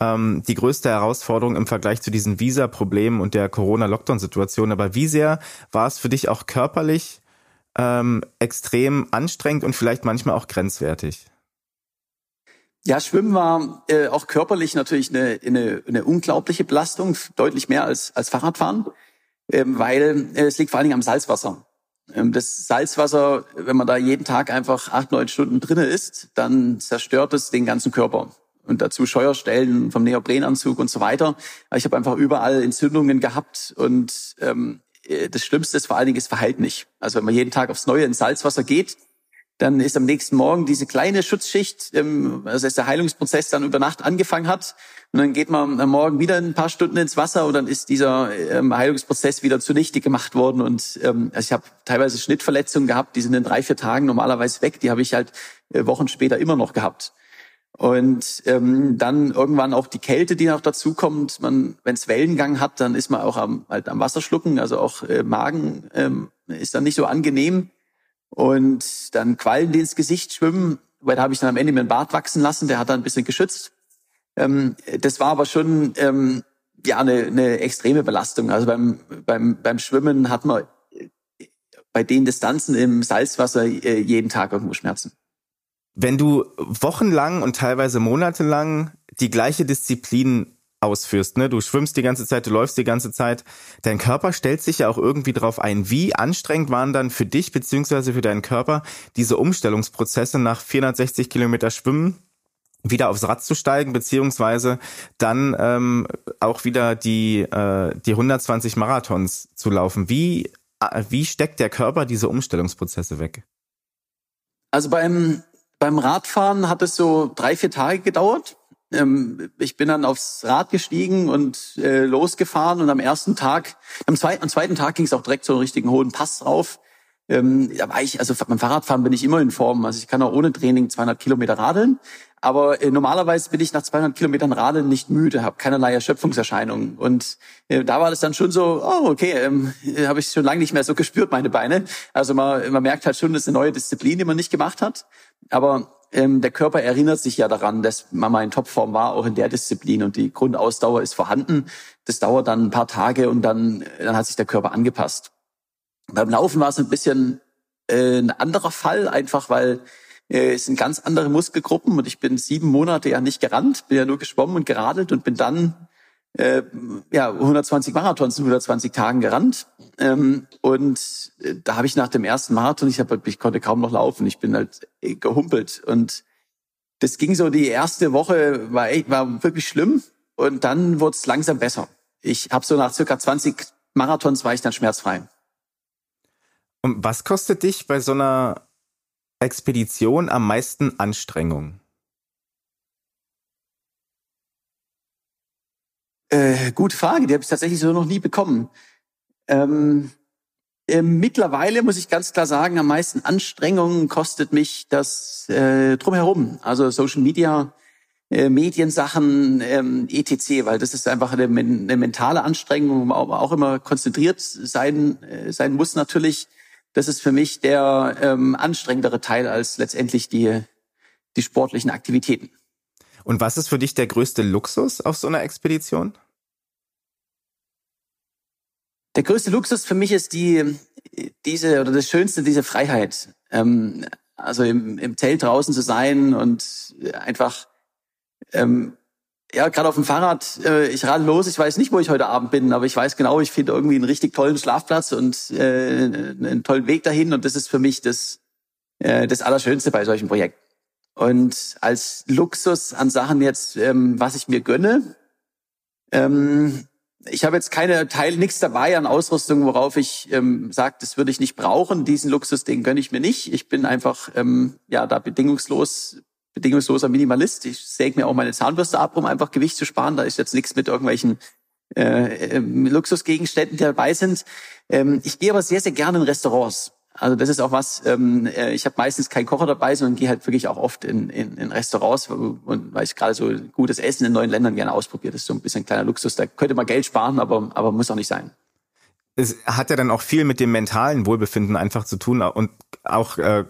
[SPEAKER 3] ähm, die größte Herausforderung im Vergleich zu diesen Visa-Problemen und der Corona-Lockdown-Situation. Aber wie sehr war es für dich auch körperlich ähm, extrem anstrengend und vielleicht manchmal auch grenzwertig.
[SPEAKER 1] Ja, Schwimmen war äh, auch körperlich natürlich eine, eine, eine unglaubliche Belastung, deutlich mehr als, als Fahrradfahren, ähm, weil äh, es liegt vor allen Dingen am Salzwasser. Ähm, das Salzwasser, wenn man da jeden Tag einfach acht, neun Stunden drinne ist, dann zerstört es den ganzen Körper. Und dazu Scheuerstellen vom Neoprenanzug und so weiter. Ich habe einfach überall Entzündungen gehabt und ähm, äh, das Schlimmste ist vor allen Dingen das Verhalten nicht. Also wenn man jeden Tag aufs Neue ins Salzwasser geht, dann ist am nächsten Morgen diese kleine Schutzschicht, ähm, also dass der Heilungsprozess dann über Nacht angefangen hat. Und dann geht man am Morgen wieder ein paar Stunden ins Wasser und dann ist dieser ähm, Heilungsprozess wieder zunichte gemacht worden. Und ähm, also ich habe teilweise Schnittverletzungen gehabt, die sind in drei, vier Tagen normalerweise weg. Die habe ich halt äh, Wochen später immer noch gehabt. Und ähm, dann irgendwann auch die Kälte, die noch dazu kommt. Man, wenn es Wellengang hat, dann ist man auch am, halt am Wasser schlucken, also auch äh, Magen ähm, ist dann nicht so angenehm. Und dann Quallen, die ins Gesicht schwimmen, weil da habe ich dann am Ende mir einen Bart wachsen lassen, der hat dann ein bisschen geschützt. Ähm, das war aber schon ähm, ja eine, eine extreme Belastung. Also beim, beim, beim Schwimmen hat man äh, bei den Distanzen im Salzwasser äh, jeden Tag irgendwo Schmerzen.
[SPEAKER 3] Wenn du wochenlang und teilweise monatelang die gleiche Disziplin ausführst, ne? Du schwimmst die ganze Zeit, du läufst die ganze Zeit. Dein Körper stellt sich ja auch irgendwie drauf ein. Wie anstrengend waren dann für dich beziehungsweise für deinen Körper diese Umstellungsprozesse nach 460 Kilometer Schwimmen wieder aufs Rad zu steigen, beziehungsweise dann ähm, auch wieder die, äh, die 120 Marathons zu laufen. Wie, äh, wie steckt der Körper diese Umstellungsprozesse weg?
[SPEAKER 1] Also beim, beim Radfahren hat es so drei, vier Tage gedauert. Ähm, ich bin dann aufs Rad gestiegen und äh, losgefahren und am ersten Tag, am zweiten, am zweiten Tag ging es auch direkt so einen richtigen hohen Pass drauf. Ähm, da war ich, also beim Fahrradfahren bin ich immer in Form. Also ich kann auch ohne Training 200 Kilometer radeln. Aber äh, normalerweise bin ich nach 200 Kilometern Radeln nicht müde, habe keinerlei Erschöpfungserscheinungen. Und äh, da war das dann schon so, oh okay, ähm, äh, habe ich schon lange nicht mehr so gespürt, meine Beine. Also man, man merkt halt schon, das ist eine neue Disziplin, die man nicht gemacht hat. Aber ähm, der Körper erinnert sich ja daran, dass man mal in Topform war, auch in der Disziplin. Und die Grundausdauer ist vorhanden. Das dauert dann ein paar Tage und dann, dann hat sich der Körper angepasst. Beim Laufen war es ein bisschen äh, ein anderer Fall, einfach weil äh, es sind ganz andere Muskelgruppen und ich bin sieben Monate ja nicht gerannt, bin ja nur geschwommen und geradelt und bin dann äh, ja 120 Marathons in 120 Tagen gerannt ähm, und äh, da habe ich nach dem ersten Marathon, ich habe ich konnte kaum noch laufen, ich bin halt äh, gehumpelt und das ging so die erste Woche war war wirklich schlimm und dann wurde es langsam besser. Ich habe so nach circa 20 Marathons war ich dann schmerzfrei.
[SPEAKER 3] Und was kostet dich bei so einer Expedition am meisten Anstrengung?
[SPEAKER 1] Äh, gute Frage, die habe ich tatsächlich so noch nie bekommen. Ähm, äh, mittlerweile muss ich ganz klar sagen, am meisten Anstrengungen kostet mich das äh, drumherum. Also Social Media, äh, Mediensachen, ähm, etc., weil das ist einfach eine, eine mentale Anstrengung, wo man auch immer konzentriert sein, äh, sein muss natürlich das ist für mich der ähm, anstrengendere Teil als letztendlich die, die sportlichen Aktivitäten.
[SPEAKER 3] Und was ist für dich der größte Luxus auf so einer Expedition?
[SPEAKER 1] Der größte Luxus für mich ist die, diese, oder das Schönste, diese Freiheit. Ähm, also im, im Zelt draußen zu sein und einfach ähm, ja, gerade auf dem Fahrrad, äh, ich rade los, ich weiß nicht, wo ich heute Abend bin, aber ich weiß genau, ich finde irgendwie einen richtig tollen Schlafplatz und äh, einen tollen Weg dahin und das ist für mich das, äh, das Allerschönste bei solchen Projekten. Und als Luxus an Sachen jetzt, ähm, was ich mir gönne, ähm, ich habe jetzt keine Teil, nichts dabei an Ausrüstung, worauf ich ähm, sage, das würde ich nicht brauchen. Diesen Luxus, den gönne ich mir nicht. Ich bin einfach ähm, ja da bedingungslos bedingungsloser Minimalist. Ich säge mir auch meine Zahnbürste ab, um einfach Gewicht zu sparen. Da ist jetzt nichts mit irgendwelchen äh, äh, Luxusgegenständen, die dabei sind. Ähm, ich gehe aber sehr, sehr gerne in Restaurants. Also das ist auch was, ähm, äh, ich habe meistens keinen Kocher dabei, sondern gehe halt wirklich auch oft in, in, in Restaurants, und weil ich gerade so gutes Essen in neuen Ländern gerne ausprobiere. Das ist so ein bisschen ein kleiner Luxus. Da könnte man Geld sparen, aber, aber muss auch nicht sein
[SPEAKER 3] es hat ja dann auch viel mit dem mentalen Wohlbefinden einfach zu tun und auch äh,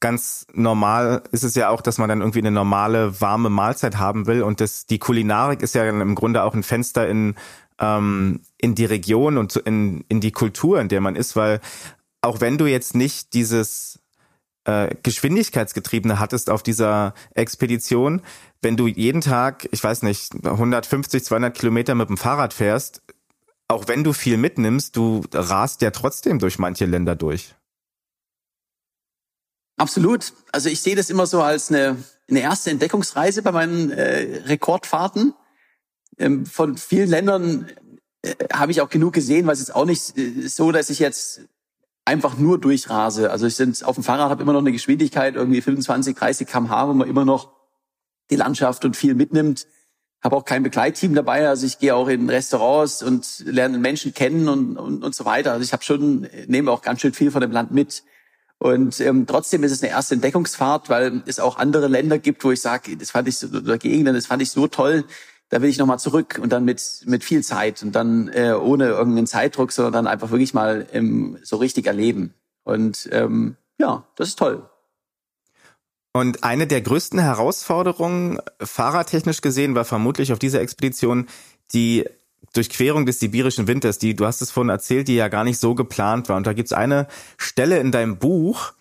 [SPEAKER 3] ganz normal ist es ja auch, dass man dann irgendwie eine normale warme Mahlzeit haben will und das die Kulinarik ist ja im Grunde auch ein Fenster in ähm, in die Region und in in die Kultur, in der man ist, weil auch wenn du jetzt nicht dieses äh, Geschwindigkeitsgetriebene hattest auf dieser Expedition, wenn du jeden Tag, ich weiß nicht, 150, 200 Kilometer mit dem Fahrrad fährst, auch wenn du viel mitnimmst, du rast ja trotzdem durch manche Länder durch.
[SPEAKER 1] Absolut. Also ich sehe das immer so als eine, eine erste Entdeckungsreise bei meinen äh, Rekordfahrten. Ähm, von vielen Ländern äh, habe ich auch genug gesehen, weil es ist auch nicht äh, so, dass ich jetzt einfach nur durchrase. Also ich sind auf dem Fahrrad habe immer noch eine Geschwindigkeit irgendwie 25, 30 km/h, wo man immer noch die Landschaft und viel mitnimmt habe auch kein Begleitteam dabei, also ich gehe auch in Restaurants und lerne Menschen kennen und, und, und so weiter. Also ich habe schon, nehme auch ganz schön viel von dem Land mit. Und ähm, trotzdem ist es eine erste Entdeckungsfahrt, weil es auch andere Länder gibt, wo ich sage, das fand ich so, oder Gegenden, das fand ich so toll, da will ich nochmal zurück und dann mit, mit viel Zeit und dann äh, ohne irgendeinen Zeitdruck, sondern dann einfach wirklich mal ähm, so richtig erleben. Und ähm, ja, das ist toll.
[SPEAKER 3] Und eine der größten Herausforderungen, fahrertechnisch gesehen, war vermutlich auf dieser Expedition die Durchquerung des sibirischen Winters, die, du hast es vorhin erzählt, die ja gar nicht so geplant war. Und da gibt's eine Stelle in deinem Buch,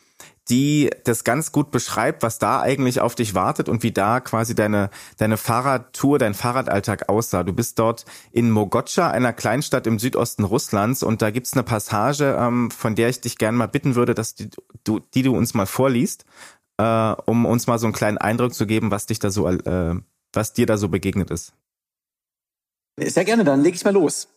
[SPEAKER 3] die das ganz gut beschreibt, was da eigentlich auf dich wartet und wie da quasi deine, deine Fahrradtour, dein Fahrradalltag aussah. Du bist dort in Mogotscha, einer Kleinstadt im Südosten Russlands und da gibt's eine Passage, ähm, von der ich dich gerne mal bitten würde, dass die du, die du uns mal vorliest. Äh, um uns mal so einen kleinen Eindruck zu geben, was dich da so, äh, was dir da so begegnet ist.
[SPEAKER 1] Sehr gerne, dann leg ich mal los.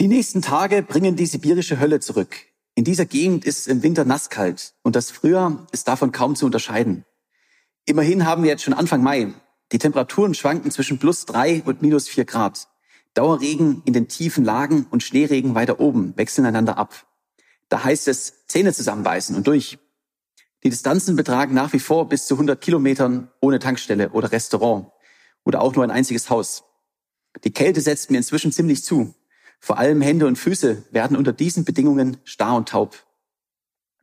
[SPEAKER 1] Die nächsten Tage bringen die sibirische Hölle zurück. In dieser Gegend ist es im Winter nasskalt und das Frühjahr ist davon kaum zu unterscheiden. Immerhin haben wir jetzt schon Anfang Mai. Die Temperaturen schwanken zwischen plus drei und minus vier Grad. Dauerregen in den tiefen Lagen und Schneeregen weiter oben wechseln einander ab. Da heißt es Zähne zusammenbeißen und durch. Die Distanzen betragen nach wie vor bis zu 100 Kilometern ohne Tankstelle oder Restaurant oder auch nur ein einziges Haus. Die Kälte setzt mir inzwischen ziemlich zu. Vor allem Hände und Füße werden unter diesen Bedingungen starr und taub.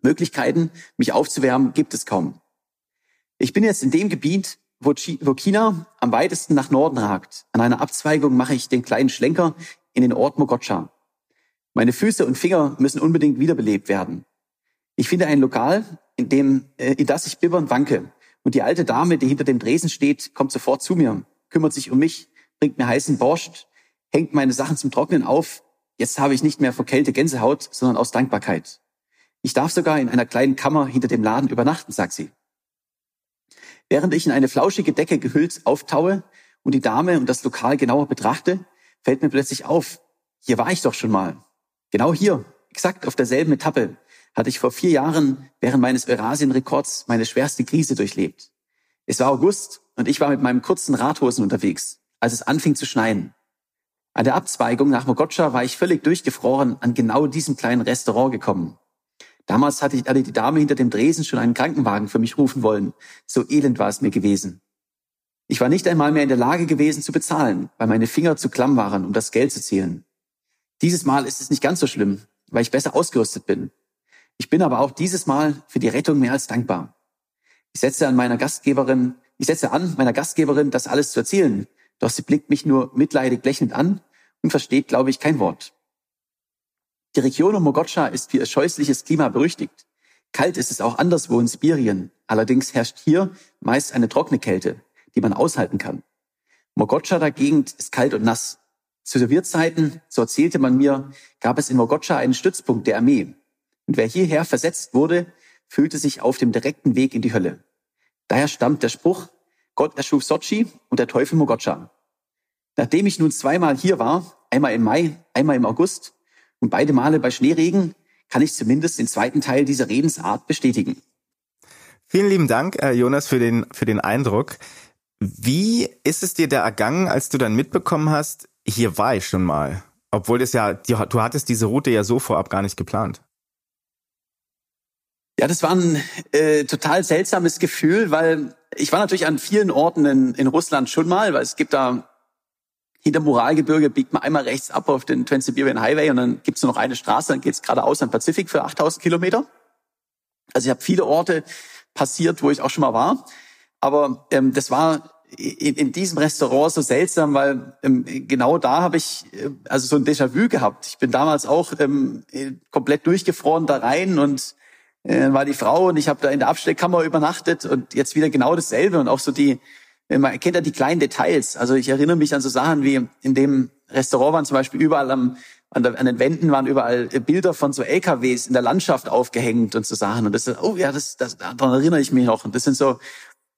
[SPEAKER 1] Möglichkeiten, mich aufzuwärmen, gibt es kaum. Ich bin jetzt in dem Gebiet, wo China am weitesten nach Norden ragt. An einer Abzweigung mache ich den kleinen Schlenker in den Ort Mogocha. Meine Füße und Finger müssen unbedingt wiederbelebt werden. Ich finde ein Lokal, in dem, äh, in das ich bibbernd wanke. Und die alte Dame, die hinter dem Dresen steht, kommt sofort zu mir, kümmert sich um mich, bringt mir heißen Borscht, hängt meine Sachen zum Trocknen auf. Jetzt habe ich nicht mehr vor Kälte Gänsehaut, sondern aus Dankbarkeit. Ich darf sogar in einer kleinen Kammer hinter dem Laden übernachten, sagt sie. Während ich in eine flauschige Decke gehüllt auftaue und die Dame und das Lokal genauer betrachte, fällt mir plötzlich auf, hier war ich doch schon mal. Genau hier, exakt auf derselben Etappe, hatte ich vor vier Jahren während meines Eurasien-Rekords meine schwerste Krise durchlebt. Es war August und ich war mit meinem kurzen Radhosen unterwegs, als es anfing zu schneien. An der Abzweigung nach Mogotscha war ich völlig durchgefroren an genau diesem kleinen Restaurant gekommen. Damals hatte, ich, hatte die Dame hinter dem Dresen schon einen Krankenwagen für mich rufen wollen. So elend war es mir gewesen. Ich war nicht einmal mehr in der Lage gewesen zu bezahlen, weil meine Finger zu klamm waren, um das Geld zu zählen. Dieses Mal ist es nicht ganz so schlimm, weil ich besser ausgerüstet bin. Ich bin aber auch dieses Mal für die Rettung mehr als dankbar. Ich setze an meiner Gastgeberin, ich setze an, meiner Gastgeberin das alles zu erzählen, doch sie blickt mich nur mitleidig lächelnd an und versteht, glaube ich, kein Wort. Die Region um Mogotscha ist für ihr scheußliches Klima berüchtigt. Kalt ist es auch anderswo in Sibirien. Allerdings herrscht hier meist eine trockene Kälte, die man aushalten kann. Mogotscha dagegen ist kalt und nass. Zu Sowjetzeiten, so erzählte man mir, gab es in Mogotscha einen Stützpunkt der Armee. Und wer hierher versetzt wurde, fühlte sich auf dem direkten Weg in die Hölle. Daher stammt der Spruch, Gott erschuf Sochi und der Teufel Mogotscha. Nachdem ich nun zweimal hier war, einmal im Mai, einmal im August, und beide Male bei Schneeregen kann ich zumindest den zweiten Teil dieser Redensart bestätigen.
[SPEAKER 3] Vielen lieben Dank, äh, Jonas, für den, für den Eindruck. Wie ist es dir da ergangen, als du dann mitbekommen hast, hier war ich schon mal? Obwohl das ja, du hattest diese Route ja so vorab gar nicht geplant.
[SPEAKER 1] Ja, das war ein äh, total seltsames Gefühl, weil ich war natürlich an vielen Orten in, in Russland schon mal, weil es gibt da hinter Moralgebirge biegt man einmal rechts ab auf den Trans-Siberian Highway und dann gibt's nur noch eine Straße, dann geht's geradeaus am Pazifik für 8000 Kilometer. Also ich habe viele Orte passiert, wo ich auch schon mal war. Aber ähm, das war in, in diesem Restaurant so seltsam, weil ähm, genau da habe ich äh, also so ein Déjà-vu gehabt. Ich bin damals auch ähm, komplett durchgefroren da rein und äh, war die Frau und ich habe da in der Abstellkammer übernachtet und jetzt wieder genau dasselbe und auch so die man erkennt ja die kleinen Details. Also ich erinnere mich an so Sachen wie in dem Restaurant waren zum Beispiel überall am, an, der, an den Wänden waren überall Bilder von so LKWs in der Landschaft aufgehängt und so Sachen. Und das, oh ja, das, das daran erinnere ich mich noch. Und das sind so,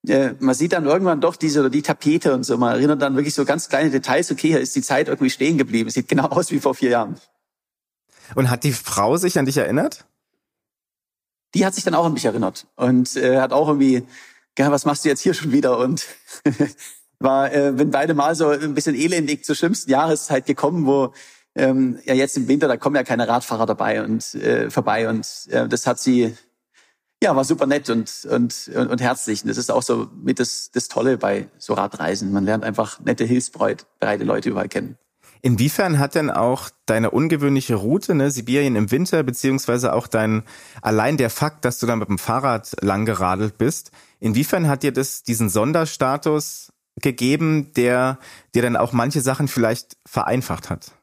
[SPEAKER 1] äh, man sieht dann irgendwann doch diese oder die Tapete und so. Man erinnert dann wirklich so ganz kleine Details. Okay, hier ist die Zeit irgendwie stehen geblieben. Sieht genau aus wie vor vier Jahren.
[SPEAKER 3] Und hat die Frau sich an dich erinnert?
[SPEAKER 1] Die hat sich dann auch an mich erinnert und äh, hat auch irgendwie ja, was machst du jetzt hier schon wieder? Und (laughs) war, äh, bin beide mal so ein bisschen elendig zur schlimmsten Jahreszeit gekommen, wo ähm, ja jetzt im Winter, da kommen ja keine Radfahrer dabei und äh, vorbei. Und äh, das hat sie, ja, war super nett und, und, und, und herzlich. Und das ist auch so mit das, das Tolle bei so Radreisen. Man lernt einfach nette, hilfsbereite Leute überall kennen.
[SPEAKER 3] Inwiefern hat denn auch deine ungewöhnliche Route, ne, Sibirien im Winter, beziehungsweise auch dein, allein der Fakt, dass du da mit dem Fahrrad lang geradelt bist, inwiefern hat dir das diesen Sonderstatus gegeben, der dir dann auch manche Sachen vielleicht vereinfacht hat?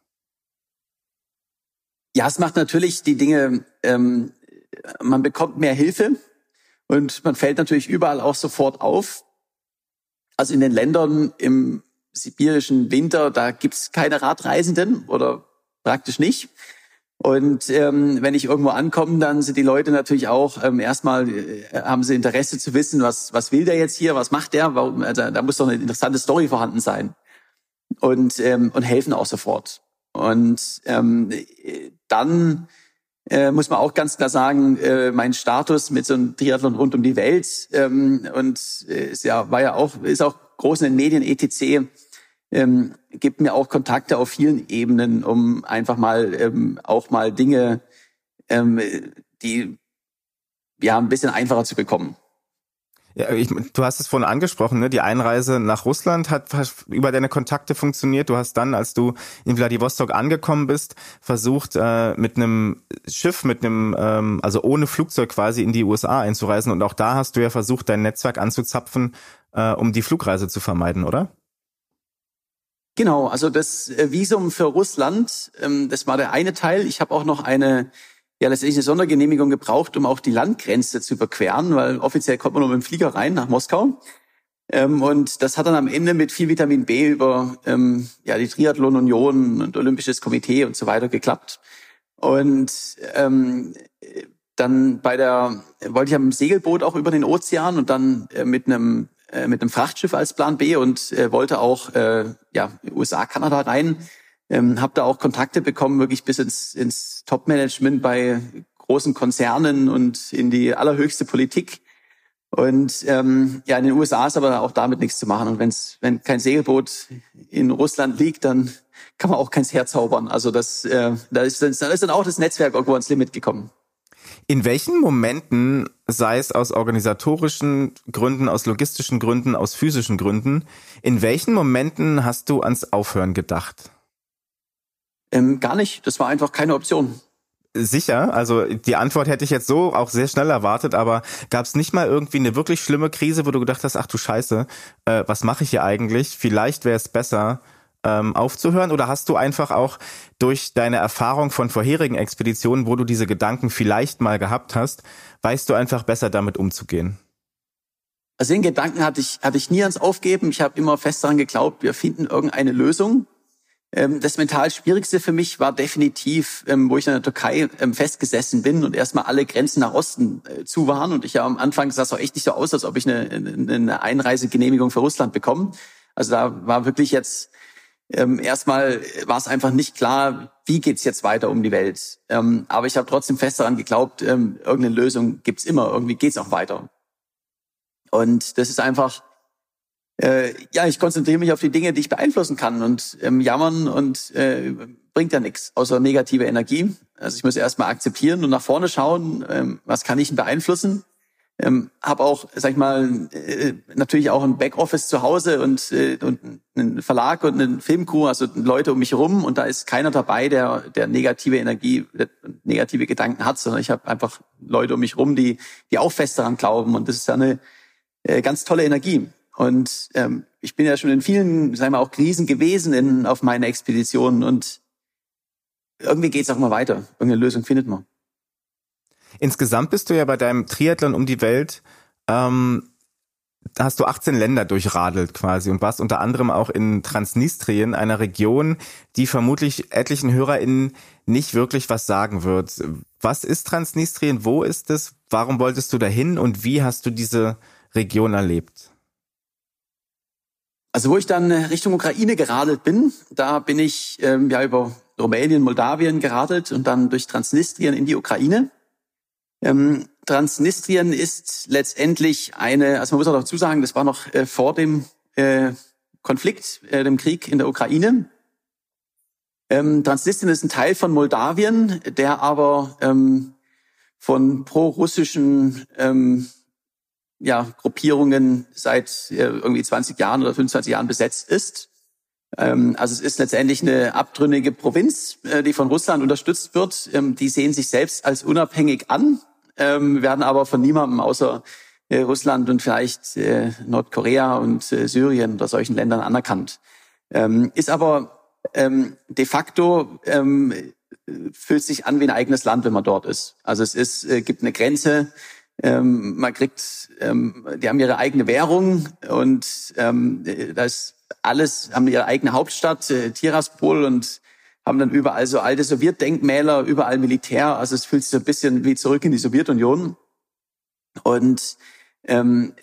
[SPEAKER 1] Ja, es macht natürlich die Dinge, ähm, man bekommt mehr Hilfe und man fällt natürlich überall auch sofort auf. Also in den Ländern im sibirischen Winter, da gibt's keine Radreisenden oder praktisch nicht. Und ähm, wenn ich irgendwo ankomme, dann sind die Leute natürlich auch ähm, erstmal äh, haben sie Interesse zu wissen, was was will der jetzt hier, was macht der, warum? Also, da muss doch eine interessante Story vorhanden sein und ähm, und helfen auch sofort. Und ähm, dann äh, muss man auch ganz klar sagen, äh, mein Status mit so einem Triathlon rund um die Welt ähm, und äh, ist ja war ja auch ist auch groß in Medien etc ähm, gibt mir auch Kontakte auf vielen Ebenen, um einfach mal ähm, auch mal Dinge, ähm, die ja ein bisschen einfacher zu bekommen.
[SPEAKER 3] Ja, ich, du hast es vorhin angesprochen, ne? die Einreise nach Russland hat über deine Kontakte funktioniert. Du hast dann, als du in Vladivostok angekommen bist, versucht, äh, mit einem Schiff, mit einem, ähm, also ohne Flugzeug quasi in die USA einzureisen. Und auch da hast du ja versucht, dein Netzwerk anzuzapfen, äh, um die Flugreise zu vermeiden, oder?
[SPEAKER 1] Genau, also das äh, Visum für Russland, ähm, das war der eine Teil. Ich habe auch noch eine, ja letztendlich eine Sondergenehmigung gebraucht, um auch die Landgrenze zu überqueren, weil offiziell kommt man nur mit dem Flieger rein nach Moskau. Ähm, und das hat dann am Ende mit viel Vitamin B über ähm, ja, die Triathlon Union und Olympisches Komitee und so weiter geklappt. Und ähm, dann bei der wollte ich am Segelboot auch über den Ozean und dann äh, mit einem äh, mit einem Frachtschiff als Plan B und äh, wollte auch äh, ja USA, Kanada rein. Ähm, habe da auch Kontakte bekommen, wirklich bis ins, ins Top-Management bei großen Konzernen und in die allerhöchste Politik. Und ähm, ja, in den USA ist aber auch damit nichts zu machen. Und wenn's, wenn kein Segelboot in Russland liegt, dann kann man auch keins herzaubern. Also das, äh, da, ist, da ist dann auch das Netzwerk irgendwo ans Limit gekommen.
[SPEAKER 3] In welchen Momenten, sei es aus organisatorischen Gründen, aus logistischen Gründen, aus physischen Gründen, in welchen Momenten hast du ans Aufhören gedacht?
[SPEAKER 1] Ähm, gar nicht. Das war einfach keine Option.
[SPEAKER 3] Sicher, also die Antwort hätte ich jetzt so auch sehr schnell erwartet, aber gab es nicht mal irgendwie eine wirklich schlimme Krise, wo du gedacht hast, ach du Scheiße, äh, was mache ich hier eigentlich? Vielleicht wäre es besser, ähm, aufzuhören? Oder hast du einfach auch durch deine Erfahrung von vorherigen Expeditionen, wo du diese Gedanken vielleicht mal gehabt hast, weißt du einfach besser damit umzugehen?
[SPEAKER 1] Also den Gedanken hatte ich, hatte ich nie ans Aufgeben. Ich habe immer fest daran geglaubt, wir finden irgendeine Lösung. Ähm, das mental Schwierigste für mich war definitiv, ähm, wo ich in der Türkei ähm, festgesessen bin und erstmal alle Grenzen nach Osten äh, zu waren. Und ich ja am Anfang sah es auch echt nicht so aus, als ob ich eine, eine Einreisegenehmigung für Russland bekomme. Also da war wirklich jetzt ähm, erstmal war es einfach nicht klar, wie geht's jetzt weiter um die Welt. Ähm, aber ich habe trotzdem fest daran geglaubt, ähm, irgendeine Lösung gibt's immer, irgendwie geht's auch weiter. Und das ist einfach, äh, ja, ich konzentriere mich auf die Dinge, die ich beeinflussen kann. Und ähm, jammern und äh, bringt ja nichts, außer negative Energie. Also ich muss erstmal akzeptieren und nach vorne schauen, ähm, was kann ich denn beeinflussen ähm, habe auch, sag ich mal, äh, natürlich auch ein Backoffice zu Hause und, äh, und einen Verlag und einen Filmcrew, also Leute um mich herum und da ist keiner dabei, der, der negative Energie, der negative Gedanken hat, sondern ich habe einfach Leute um mich rum, die, die auch fest daran glauben und das ist ja eine äh, ganz tolle Energie. Und ähm, ich bin ja schon in vielen, sagen wir auch Krisen gewesen in, auf meinen Expeditionen und irgendwie geht's auch mal weiter. Irgendeine Lösung findet man.
[SPEAKER 3] Insgesamt bist du ja bei deinem Triathlon um die Welt, ähm, hast du 18 Länder durchradelt quasi und warst unter anderem auch in Transnistrien, einer Region, die vermutlich etlichen HörerInnen nicht wirklich was sagen wird. Was ist Transnistrien? Wo ist es? Warum wolltest du dahin und wie hast du diese Region erlebt?
[SPEAKER 1] Also wo ich dann Richtung Ukraine geradelt bin, da bin ich ähm, ja über Rumänien, Moldawien geradelt und dann durch Transnistrien in die Ukraine. Ähm, Transnistrien ist letztendlich eine, also man muss auch dazu sagen, das war noch äh, vor dem äh, Konflikt, äh, dem Krieg in der Ukraine. Ähm, Transnistrien ist ein Teil von Moldawien, der aber ähm, von pro-russischen ähm, ja, Gruppierungen seit äh, irgendwie 20 Jahren oder 25 Jahren besetzt ist. Ähm, also es ist letztendlich eine abtrünnige Provinz, äh, die von Russland unterstützt wird. Ähm, die sehen sich selbst als unabhängig an, ähm, werden aber von niemandem außer äh, Russland und vielleicht äh, Nordkorea und äh, Syrien oder solchen Ländern anerkannt. Ähm, ist aber ähm, de facto ähm, fühlt sich an wie ein eigenes Land, wenn man dort ist. Also es ist, äh, gibt eine Grenze, ähm, man kriegt, ähm, die haben ihre eigene Währung und ähm, da ist alles, haben ihre eigene Hauptstadt, äh, Tiraspol und haben dann überall so alte Sowjetdenkmäler, überall Militär. Also es fühlt sich so ein bisschen wie zurück in die Sowjetunion. Und ähm,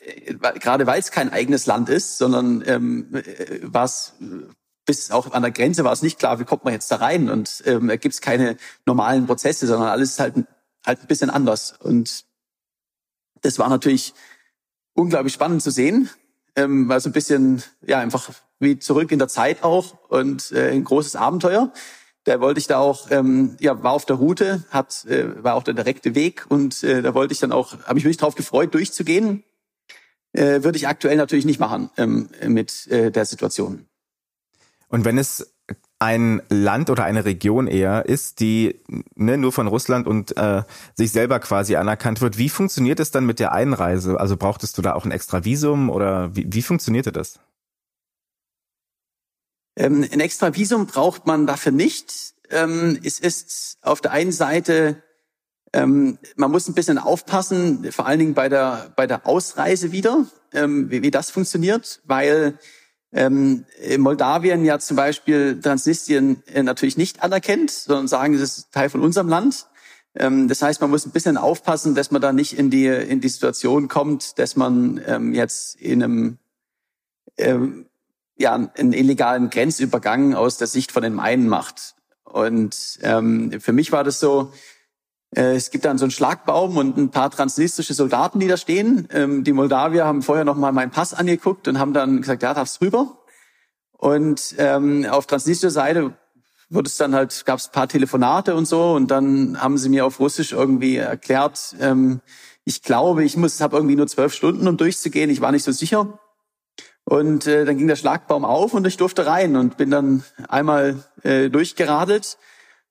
[SPEAKER 1] gerade weil es kein eigenes Land ist, sondern ähm, äh, war es bis auch an der Grenze war es nicht klar, wie kommt man jetzt da rein und ähm, gibt es keine normalen Prozesse, sondern alles ist halt, halt ein bisschen anders. Und das war natürlich unglaublich spannend zu sehen, ähm, war so ein bisschen ja einfach wie zurück in der Zeit auch und äh, ein großes Abenteuer. Da wollte ich da auch, ähm, ja, war auf der Route, hat, äh, war auch der direkte Weg und äh, da wollte ich dann auch, habe ich mich drauf gefreut, durchzugehen. Äh, würde ich aktuell natürlich nicht machen ähm, mit äh, der Situation.
[SPEAKER 3] Und wenn es ein Land oder eine Region eher ist, die ne, nur von Russland und äh, sich selber quasi anerkannt wird, wie funktioniert es dann mit der Einreise? Also brauchtest du da auch ein extra Visum oder wie, wie funktionierte das?
[SPEAKER 1] Ähm, ein extra Visum braucht man dafür nicht. Ähm, es ist auf der einen Seite, ähm, man muss ein bisschen aufpassen, vor allen Dingen bei der, bei der Ausreise wieder, ähm, wie, das funktioniert, weil ähm, Moldawien ja zum Beispiel Transnistrien äh, natürlich nicht anerkennt, sondern sagen, das ist Teil von unserem Land. Das heißt, man muss ein bisschen aufpassen, dass man da nicht in die in die Situation kommt, dass man jetzt in einem ja einen illegalen Grenzübergang aus der Sicht von den Mainen macht. Und ähm, für mich war das so, äh, es gibt dann so einen Schlagbaum und ein paar transnistrische Soldaten, die da stehen. Ähm, die Moldawier haben vorher noch mal meinen Pass angeguckt und haben dann gesagt, ja, darfst rüber. Und ähm, auf transnistrischer Seite wurde es dann halt, gab es ein paar Telefonate und so und dann haben sie mir auf Russisch irgendwie erklärt, ähm, ich glaube, ich muss, habe irgendwie nur zwölf Stunden, um durchzugehen. Ich war nicht so sicher. Und äh, dann ging der Schlagbaum auf und ich durfte rein und bin dann einmal äh, durchgeradelt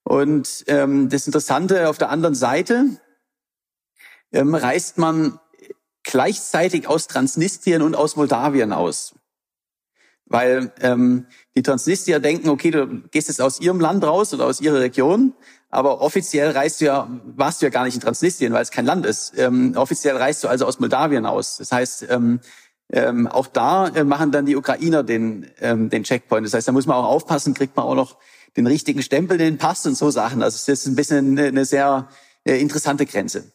[SPEAKER 1] und ähm, das Interessante auf der anderen Seite ähm, reist man gleichzeitig aus Transnistrien und aus Moldawien aus. Weil ähm, die Transnistrier denken, okay, du gehst jetzt aus ihrem Land raus oder aus ihrer Region, aber offiziell reist du ja, warst du ja gar nicht in Transnistrien, weil es kein Land ist. Ähm, offiziell reist du also aus Moldawien aus. Das heißt, ähm, ähm, auch da äh, machen dann die Ukrainer den, ähm, den Checkpoint. Das heißt, da muss man auch aufpassen, kriegt man auch noch den richtigen Stempel, den passt und so Sachen. Also es ist ein bisschen eine, eine sehr äh, interessante Grenze.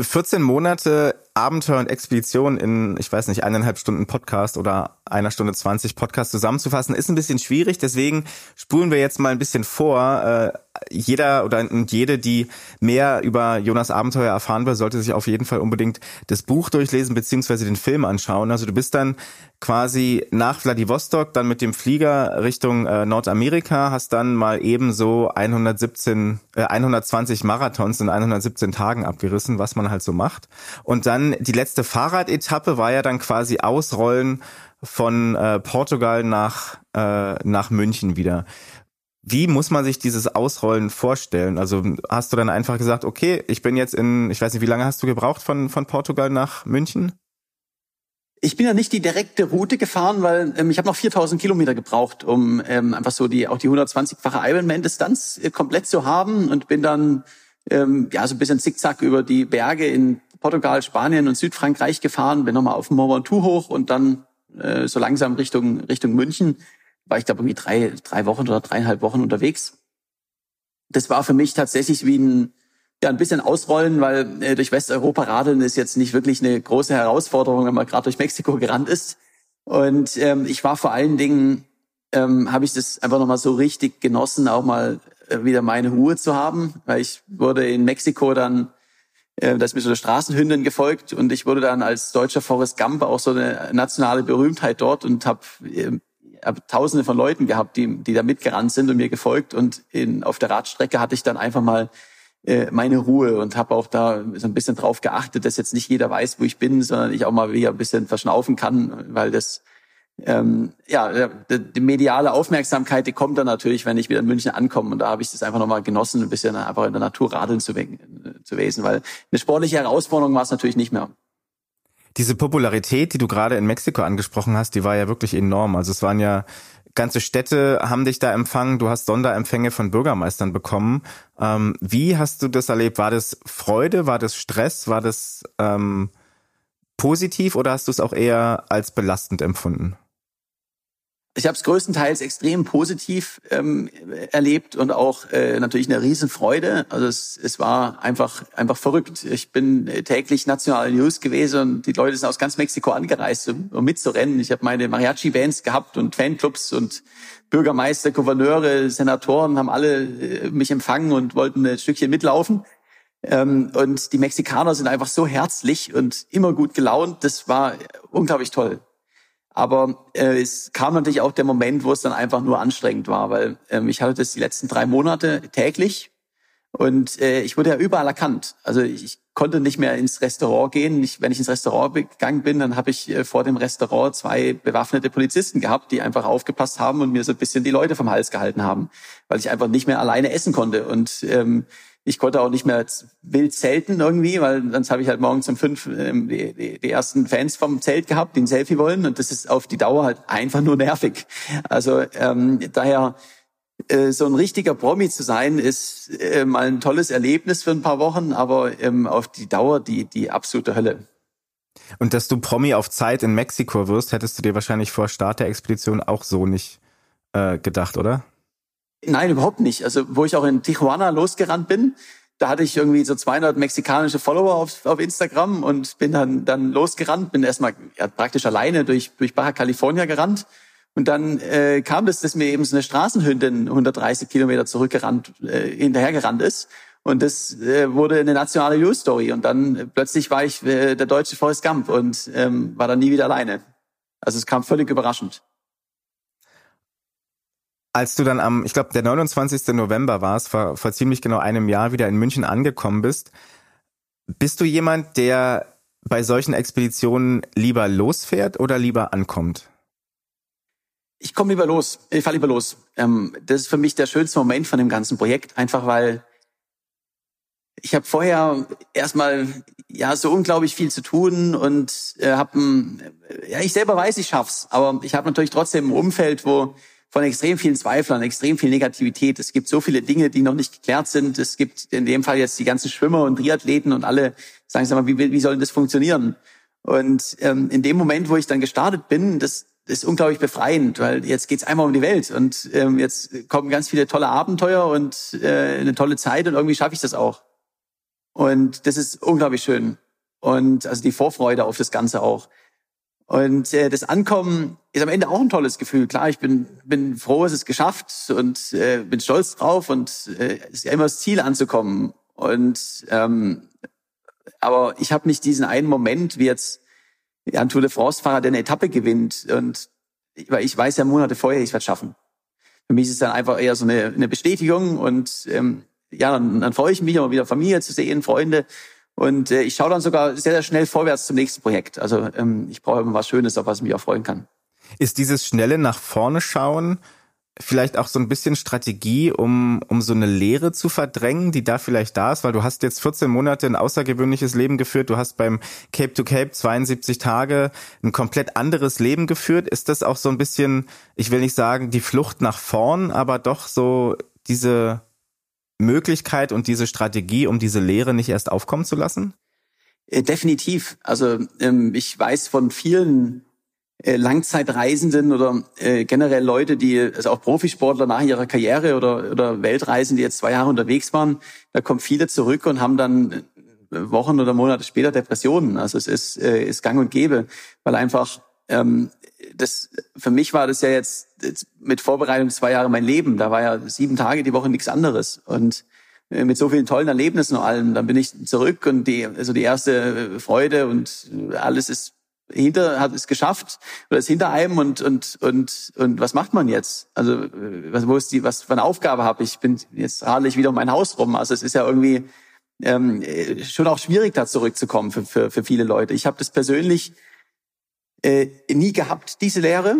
[SPEAKER 3] 14 Monate Abenteuer und Expedition in, ich weiß nicht, eineinhalb Stunden Podcast oder einer Stunde 20 Podcast zusammenzufassen, ist ein bisschen schwierig. Deswegen spulen wir jetzt mal ein bisschen vor. Äh, jeder oder jede, die mehr über Jonas Abenteuer erfahren will, sollte sich auf jeden Fall unbedingt das Buch durchlesen beziehungsweise den Film anschauen. Also du bist dann quasi nach Vladivostok dann mit dem Flieger Richtung äh, Nordamerika, hast dann mal ebenso 117, äh, 120 Marathons in 117 Tagen abgerissen, was man halt so macht. Und dann die letzte Fahrradetappe war ja dann quasi Ausrollen von äh, Portugal nach, äh, nach München wieder. Wie muss man sich dieses Ausrollen vorstellen? Also hast du dann einfach gesagt, okay, ich bin jetzt in, ich weiß nicht, wie lange hast du gebraucht von, von Portugal nach München?
[SPEAKER 1] Ich bin ja nicht die direkte Route gefahren, weil ähm, ich habe noch 4000 Kilometer gebraucht, um ähm, einfach so die auch die 120-fache Ironman-Distanz äh, komplett zu haben und bin dann ähm, ja so ein bisschen zickzack über die Berge in Portugal, Spanien und Südfrankreich gefahren, bin nochmal auf Ventoux hoch und dann äh, so langsam Richtung Richtung München war ich da irgendwie drei, drei Wochen oder dreieinhalb Wochen unterwegs. Das war für mich tatsächlich wie ein, ja, ein bisschen ausrollen, weil äh, durch Westeuropa radeln ist jetzt nicht wirklich eine große Herausforderung, wenn man gerade durch Mexiko gerannt ist. Und ähm, ich war vor allen Dingen, ähm, habe ich das einfach nochmal so richtig genossen, auch mal äh, wieder meine Ruhe zu haben, weil ich wurde in Mexiko dann, da ist mir so eine Straßenhündin gefolgt und ich wurde dann als deutscher Forrest Gump auch so eine nationale Berühmtheit dort und habe äh, habe Tausende von Leuten gehabt, die, die da mitgerannt sind und mir gefolgt. Und in, auf der Radstrecke hatte ich dann einfach mal äh, meine Ruhe und habe auch da so ein bisschen drauf geachtet, dass jetzt nicht jeder weiß, wo ich bin, sondern ich auch mal wieder ein bisschen verschnaufen kann, weil das ähm, ja die mediale Aufmerksamkeit, die kommt dann natürlich, wenn ich wieder in München ankomme. Und da habe ich das einfach nochmal genossen, ein bisschen einfach in der Natur radeln zu, zu wesen, weil eine sportliche Herausforderung war es natürlich nicht mehr
[SPEAKER 3] diese Popularität, die du gerade in Mexiko angesprochen hast, die war ja wirklich enorm. Also es waren ja ganze Städte haben dich da empfangen, du hast Sonderempfänge von Bürgermeistern bekommen. Ähm, wie hast du das erlebt? War das Freude, war das Stress, war das ähm, positiv oder hast du es auch eher als belastend empfunden?
[SPEAKER 1] Ich habe es größtenteils extrem positiv ähm, erlebt und auch äh, natürlich eine Riesenfreude. Also es, es war einfach einfach verrückt. Ich bin täglich nationale News gewesen und die Leute sind aus ganz Mexiko angereist, um, um mitzurennen. Ich habe meine Mariachi-Bands gehabt und Fanclubs und Bürgermeister, Gouverneure, Senatoren haben alle äh, mich empfangen und wollten ein Stückchen mitlaufen. Ähm, und die Mexikaner sind einfach so herzlich und immer gut gelaunt. Das war unglaublich toll. Aber äh, es kam natürlich auch der Moment, wo es dann einfach nur anstrengend war, weil ähm, ich hatte das die letzten drei Monate täglich und äh, ich wurde ja überall erkannt. Also ich, ich konnte nicht mehr ins Restaurant gehen. Ich, wenn ich ins Restaurant gegangen bin, dann habe ich äh, vor dem Restaurant zwei bewaffnete Polizisten gehabt, die einfach aufgepasst haben und mir so ein bisschen die Leute vom Hals gehalten haben, weil ich einfach nicht mehr alleine essen konnte. Und ähm, ich konnte auch nicht mehr wild zelten irgendwie, weil sonst habe ich halt morgens um fünf ähm, die, die, die ersten Fans vom Zelt gehabt, die ein Selfie wollen. Und das ist auf die Dauer halt einfach nur nervig. Also ähm, daher äh, so ein richtiger Promi zu sein, ist äh, mal ein tolles Erlebnis für ein paar Wochen, aber ähm, auf die Dauer die, die absolute Hölle.
[SPEAKER 3] Und dass du Promi auf Zeit in Mexiko wirst, hättest du dir wahrscheinlich vor Start der Expedition auch so nicht äh, gedacht, oder?
[SPEAKER 1] Nein, überhaupt nicht. Also wo ich auch in Tijuana losgerannt bin, da hatte ich irgendwie so 200 mexikanische Follower auf, auf Instagram und bin dann, dann losgerannt, bin erstmal ja, praktisch alleine durch, durch Baja California gerannt. Und dann äh, kam das, dass mir eben so eine Straßenhündin 130 Kilometer zurückgerannt, äh, hinterhergerannt ist. Und das äh, wurde eine nationale News Story. Und dann äh, plötzlich war ich äh, der deutsche Forrest Gump und ähm, war dann nie wieder alleine. Also es kam völlig überraschend
[SPEAKER 3] als du dann am, ich glaube, der 29. November war es, vor, vor ziemlich genau einem Jahr wieder in München angekommen bist, bist du jemand, der bei solchen Expeditionen lieber losfährt oder lieber ankommt?
[SPEAKER 1] Ich komme lieber los. Ich fahre lieber los. Ähm, das ist für mich der schönste Moment von dem ganzen Projekt, einfach weil ich habe vorher erstmal ja so unglaublich viel zu tun und äh, habe ja ich selber weiß, ich schaff's, aber ich habe natürlich trotzdem ein Umfeld, wo von extrem vielen Zweiflern, extrem viel Negativität. Es gibt so viele Dinge, die noch nicht geklärt sind. Es gibt in dem Fall jetzt die ganzen Schwimmer und Triathleten und alle sagen, sag mal, wie, wie soll das funktionieren? Und ähm, in dem Moment, wo ich dann gestartet bin, das, das ist unglaublich befreiend, weil jetzt geht's einmal um die Welt und ähm, jetzt kommen ganz viele tolle Abenteuer und äh, eine tolle Zeit und irgendwie schaffe ich das auch. Und das ist unglaublich schön. Und also die Vorfreude auf das Ganze auch. Und äh, das Ankommen ist am Ende auch ein tolles Gefühl. Klar, ich bin, bin froh, es ist geschafft und äh, bin stolz drauf und äh, es ist ja immer das Ziel anzukommen. Und ähm, aber ich habe nicht diesen einen Moment, wie jetzt ein Tour de France-Fahrer, der eine Etappe gewinnt. Und weil ich weiß ja Monate vorher, ich werde schaffen. Für mich ist es dann einfach eher so eine, eine Bestätigung und ähm, ja, dann, dann freue ich mich immer wieder Familie zu sehen, Freunde. Und äh, ich schaue dann sogar sehr, sehr schnell vorwärts zum nächsten Projekt. Also ähm, ich brauche immer was Schönes, auf was ich mich auch freuen kann.
[SPEAKER 3] Ist dieses schnelle nach vorne schauen vielleicht auch so ein bisschen Strategie, um, um so eine Lehre zu verdrängen, die da vielleicht da ist, weil du hast jetzt 14 Monate ein außergewöhnliches Leben geführt, du hast beim Cape to Cape 72 Tage ein komplett anderes Leben geführt. Ist das auch so ein bisschen, ich will nicht sagen, die Flucht nach vorn, aber doch so diese Möglichkeit und diese Strategie, um diese Lehre nicht erst aufkommen zu lassen?
[SPEAKER 1] Äh, definitiv. Also ähm, ich weiß von vielen äh, Langzeitreisenden oder äh, generell Leute, die, also auch Profisportler nach ihrer Karriere oder, oder Weltreisen, die jetzt zwei Jahre unterwegs waren, da kommen viele zurück und haben dann Wochen oder Monate später Depressionen. Also es ist, ist gang und gäbe, weil einfach ähm, das für mich war das ja jetzt, jetzt mit Vorbereitung zwei Jahre mein Leben. Da war ja sieben Tage die Woche nichts anderes und äh, mit so vielen tollen Erlebnissen und allem. Dann bin ich zurück und die also die erste Freude und alles ist hinter hat es geschafft oder ist hinter einem und und und und was macht man jetzt? Also was wo ist die was für eine Aufgabe habe ich? Bin jetzt radel ich wieder um mein Haus rum. Also es ist ja irgendwie ähm, schon auch schwierig da zurückzukommen für für, für viele Leute. Ich habe das persönlich äh, nie gehabt, diese Lehre.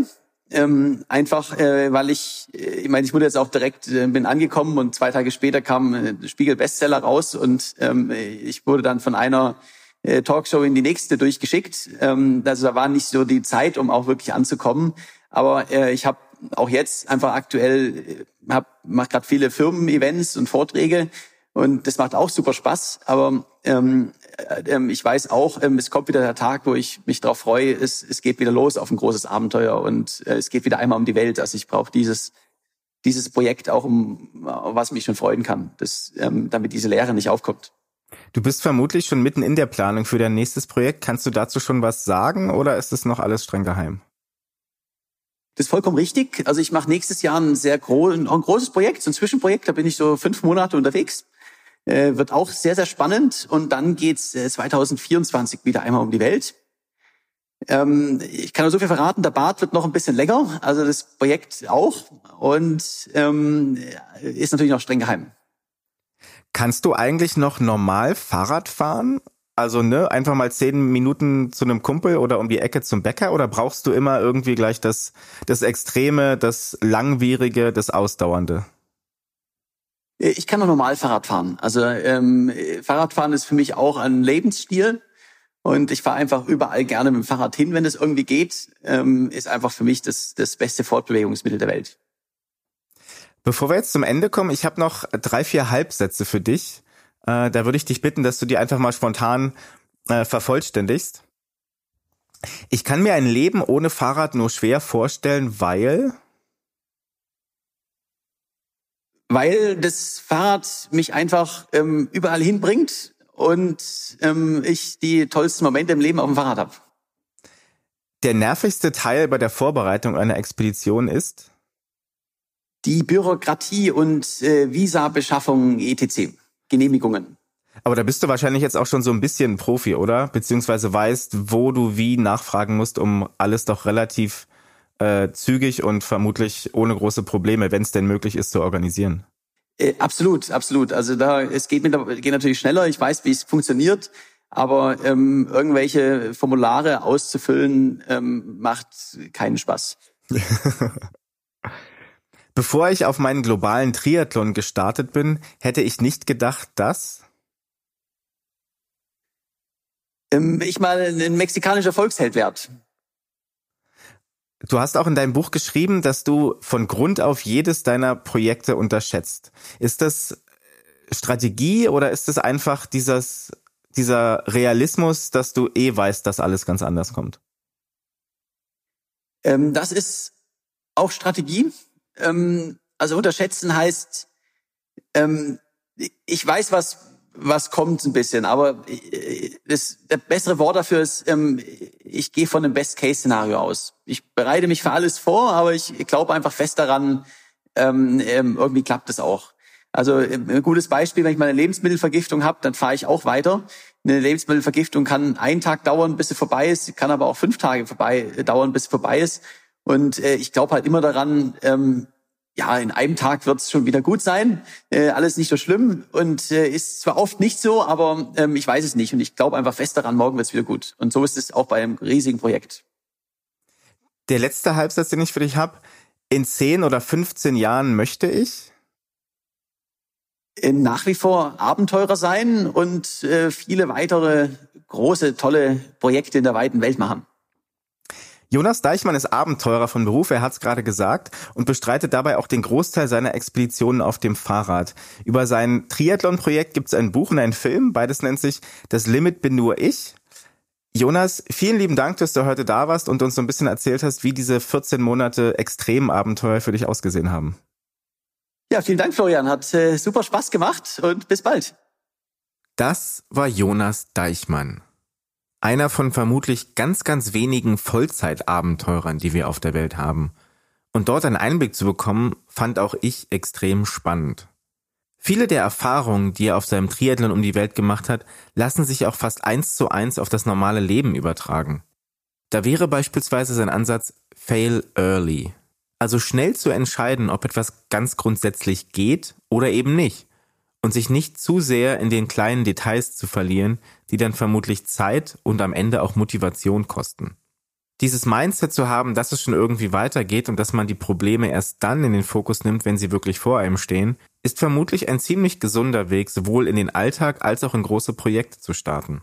[SPEAKER 1] Ähm, einfach, äh, weil ich, äh, ich meine, ich wurde jetzt auch direkt, äh, bin angekommen und zwei Tage später kam äh, Spiegel Bestseller raus und ähm, ich wurde dann von einer äh, Talkshow in die nächste durchgeschickt. Ähm, also da war nicht so die Zeit, um auch wirklich anzukommen. Aber äh, ich habe auch jetzt einfach aktuell, äh, mache gerade viele Firmen-Events und Vorträge und das macht auch super Spaß. Aber äh, ähm, ich weiß auch, ähm, es kommt wieder der Tag, wo ich mich darauf freue, es, es geht wieder los auf ein großes Abenteuer und äh, es geht wieder einmal um die Welt. Also ich brauche dieses, dieses Projekt auch, um was mich schon freuen kann, dass, ähm, damit diese Lehre nicht aufkommt.
[SPEAKER 3] Du bist vermutlich schon mitten in der Planung für dein nächstes Projekt. Kannst du dazu schon was sagen oder ist es noch alles streng geheim?
[SPEAKER 1] Das ist vollkommen richtig. Also ich mache nächstes Jahr ein sehr gro ein großes Projekt, so ein Zwischenprojekt. Da bin ich so fünf Monate unterwegs. Äh, wird auch sehr, sehr spannend. Und dann geht's äh, 2024 wieder einmal um die Welt. Ähm, ich kann nur so viel verraten, der Bart wird noch ein bisschen länger, also das Projekt auch. Und ähm, ist natürlich noch streng geheim.
[SPEAKER 3] Kannst du eigentlich noch normal Fahrrad fahren? Also, ne, einfach mal zehn Minuten zu einem Kumpel oder um die Ecke zum Bäcker oder brauchst du immer irgendwie gleich das, das Extreme, das Langwierige, das Ausdauernde?
[SPEAKER 1] Ich kann noch normal Fahrrad fahren. Also ähm, Fahrradfahren ist für mich auch ein Lebensstil. Und ich fahre einfach überall gerne mit dem Fahrrad hin, wenn es irgendwie geht. Ähm, ist einfach für mich das, das beste Fortbewegungsmittel der Welt.
[SPEAKER 3] Bevor wir jetzt zum Ende kommen, ich habe noch drei, vier Halbsätze für dich. Äh, da würde ich dich bitten, dass du die einfach mal spontan äh, vervollständigst. Ich kann mir ein Leben ohne Fahrrad nur schwer vorstellen, weil
[SPEAKER 1] weil das Fahrrad mich einfach ähm, überall hinbringt und ähm, ich die tollsten Momente im Leben auf dem Fahrrad habe.
[SPEAKER 3] Der nervigste Teil bei der Vorbereitung einer Expedition ist?
[SPEAKER 1] Die Bürokratie und äh, Visabeschaffung etc. Genehmigungen.
[SPEAKER 3] Aber da bist du wahrscheinlich jetzt auch schon so ein bisschen Profi, oder? Beziehungsweise weißt, wo du wie nachfragen musst, um alles doch relativ äh, zügig und vermutlich ohne große Probleme, wenn es denn möglich ist, zu organisieren.
[SPEAKER 1] Äh, absolut, absolut. Also da es geht, mit, geht natürlich schneller. Ich weiß, wie es funktioniert, aber ähm, irgendwelche Formulare auszufüllen ähm, macht keinen Spaß. (laughs)
[SPEAKER 3] Bevor ich auf meinen globalen Triathlon gestartet bin, hätte ich nicht gedacht, dass
[SPEAKER 1] ähm, ich mal ein mexikanischer Volksheld werde.
[SPEAKER 3] Du hast auch in deinem Buch geschrieben, dass du von Grund auf jedes deiner Projekte unterschätzt. Ist das Strategie oder ist es einfach dieses, dieser Realismus, dass du eh weißt, dass alles ganz anders kommt?
[SPEAKER 1] Ähm, das ist auch Strategie. Ähm, also unterschätzen heißt, ähm, ich weiß, was was kommt ein bisschen, aber äh, das, das bessere Wort dafür ist, ähm, ich gehe von einem Best-Case-Szenario aus. Ich bereite mich für alles vor, aber ich glaube einfach fest daran, ähm, ähm, irgendwie klappt es auch. Also ein gutes Beispiel, wenn ich mal eine Lebensmittelvergiftung habe, dann fahre ich auch weiter. Eine Lebensmittelvergiftung kann einen Tag dauern, bis sie vorbei ist, kann aber auch fünf Tage vorbei äh, dauern, bis sie vorbei ist. Und äh, ich glaube halt immer daran, ähm, ja, in einem Tag wird es schon wieder gut sein. Äh, alles nicht so schlimm und äh, ist zwar oft nicht so, aber ähm, ich weiß es nicht und ich glaube einfach fest daran, morgen wird es wieder gut. Und so ist es auch bei einem riesigen Projekt.
[SPEAKER 3] Der letzte Halbsatz, den ich für dich habe, in 10 oder 15 Jahren möchte ich?
[SPEAKER 1] Nach wie vor Abenteurer sein und äh, viele weitere große, tolle Projekte in der weiten Welt machen.
[SPEAKER 3] Jonas Deichmann ist Abenteurer von Beruf, er hat es gerade gesagt, und bestreitet dabei auch den Großteil seiner Expeditionen auf dem Fahrrad. Über sein Triathlon-Projekt gibt es ein Buch und einen Film, beides nennt sich Das Limit bin nur ich. Jonas, vielen lieben Dank, dass du heute da warst und uns so ein bisschen erzählt hast, wie diese 14 Monate Extremabenteuer für dich ausgesehen haben.
[SPEAKER 1] Ja, vielen Dank, Florian. Hat äh, super Spaß gemacht und bis bald.
[SPEAKER 3] Das war Jonas Deichmann. Einer von vermutlich ganz, ganz wenigen Vollzeitabenteurern, die wir auf der Welt haben. Und dort einen Einblick zu bekommen, fand auch ich extrem spannend. Viele der Erfahrungen, die er auf seinem Triathlon um die Welt gemacht hat, lassen sich auch fast eins zu eins auf das normale Leben übertragen. Da wäre beispielsweise sein Ansatz Fail Early. Also schnell zu entscheiden, ob etwas ganz grundsätzlich geht oder eben nicht und sich nicht zu sehr in den kleinen Details zu verlieren, die dann vermutlich Zeit und am Ende auch Motivation kosten. Dieses Mindset zu haben, dass es schon irgendwie weitergeht und dass man die Probleme erst dann in den Fokus nimmt, wenn sie wirklich vor einem stehen, ist vermutlich ein ziemlich gesunder Weg, sowohl in den Alltag als auch in große Projekte zu starten.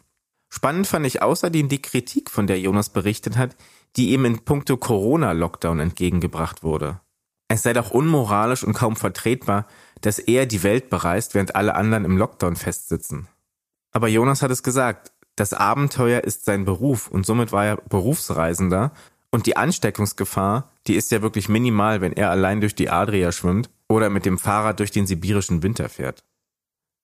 [SPEAKER 3] Spannend fand ich außerdem die Kritik, von der Jonas berichtet hat, die ihm in puncto Corona-Lockdown entgegengebracht wurde. Es sei doch unmoralisch und kaum vertretbar, dass er die Welt bereist, während alle anderen im Lockdown festsitzen. Aber Jonas hat es gesagt, das Abenteuer ist sein Beruf und somit war er Berufsreisender und die Ansteckungsgefahr, die ist ja wirklich minimal, wenn er allein durch die Adria schwimmt oder mit dem Fahrrad durch den sibirischen Winter fährt.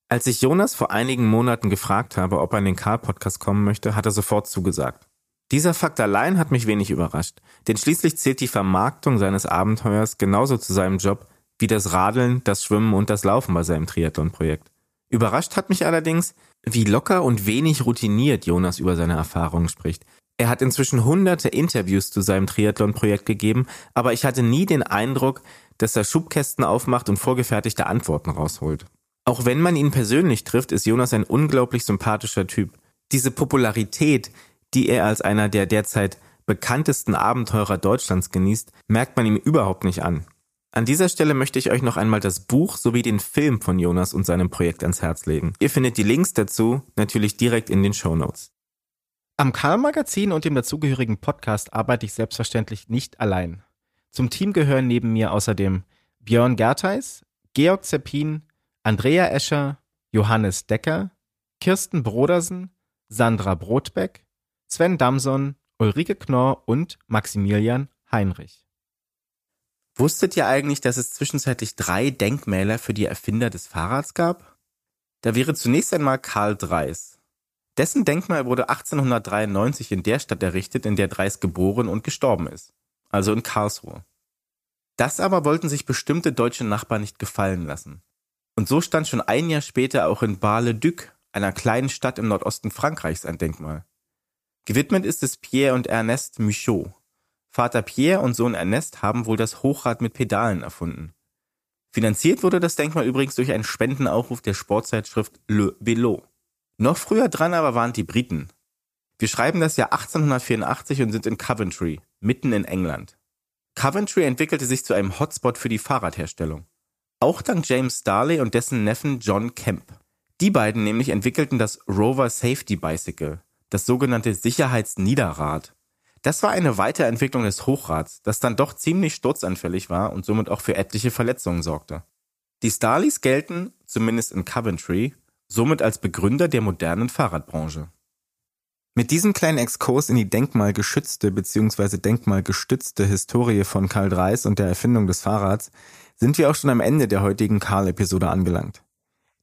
[SPEAKER 3] Als ich Jonas vor einigen Monaten gefragt habe, ob er in den Karl-Podcast kommen möchte, hat er sofort zugesagt. Dieser Fakt allein hat mich wenig überrascht, denn schließlich zählt die Vermarktung seines Abenteuers genauso zu seinem Job wie das Radeln, das Schwimmen und das Laufen bei seinem Triathlon-Projekt. Überrascht hat mich allerdings, wie locker und wenig routiniert Jonas über seine Erfahrungen spricht. Er hat inzwischen hunderte Interviews zu seinem Triathlon-Projekt gegeben, aber ich hatte nie den Eindruck, dass er Schubkästen aufmacht und vorgefertigte Antworten rausholt. Auch wenn man ihn persönlich trifft, ist Jonas ein unglaublich sympathischer Typ. Diese Popularität, die er als einer der derzeit bekanntesten Abenteurer Deutschlands genießt, merkt man ihm überhaupt nicht an. An dieser Stelle möchte ich euch noch einmal das Buch sowie den Film von Jonas und seinem Projekt ans Herz legen. Ihr findet die Links dazu natürlich direkt in den Show Notes.
[SPEAKER 4] Am Karl-Magazin und dem dazugehörigen Podcast arbeite ich selbstverständlich nicht allein. Zum Team gehören neben mir außerdem Björn Gertheis, Georg Zeppin, Andrea Escher, Johannes Decker, Kirsten Brodersen, Sandra Brotbeck, Sven Damson, Ulrike Knorr und Maximilian Heinrich.
[SPEAKER 3] Wusstet ihr eigentlich, dass es zwischenzeitlich drei Denkmäler für die Erfinder des Fahrrads gab? Da wäre zunächst einmal Karl Dreis. Dessen Denkmal wurde 1893 in der Stadt errichtet, in der Dreis geboren und gestorben ist, also in Karlsruhe. Das aber wollten sich bestimmte deutsche Nachbarn nicht gefallen lassen. Und so stand schon ein Jahr später auch in Bar-le-Duc, einer kleinen Stadt im Nordosten Frankreichs, ein Denkmal. Gewidmet ist es Pierre und Ernest Michaud. Vater Pierre und Sohn Ernest haben wohl das Hochrad mit Pedalen erfunden. Finanziert wurde das Denkmal übrigens durch einen Spendenaufruf der Sportzeitschrift Le Vélo. Noch früher dran aber waren die Briten. Wir schreiben das Jahr 1884 und sind in Coventry, mitten in England. Coventry entwickelte sich zu einem Hotspot für die Fahrradherstellung. Auch dank James Starley und dessen Neffen John Kemp. Die beiden nämlich entwickelten das Rover Safety Bicycle, das sogenannte Sicherheitsniederrad. Das war eine Weiterentwicklung des Hochrads, das dann doch ziemlich sturzanfällig war und somit auch für etliche Verletzungen sorgte. Die Starleys gelten, zumindest in Coventry, somit als Begründer der modernen Fahrradbranche. Mit diesem kleinen Exkurs in die denkmalgeschützte bzw. denkmalgestützte Historie von Karl Dreis und der Erfindung des Fahrrads sind wir auch schon am Ende der heutigen Karl-Episode angelangt.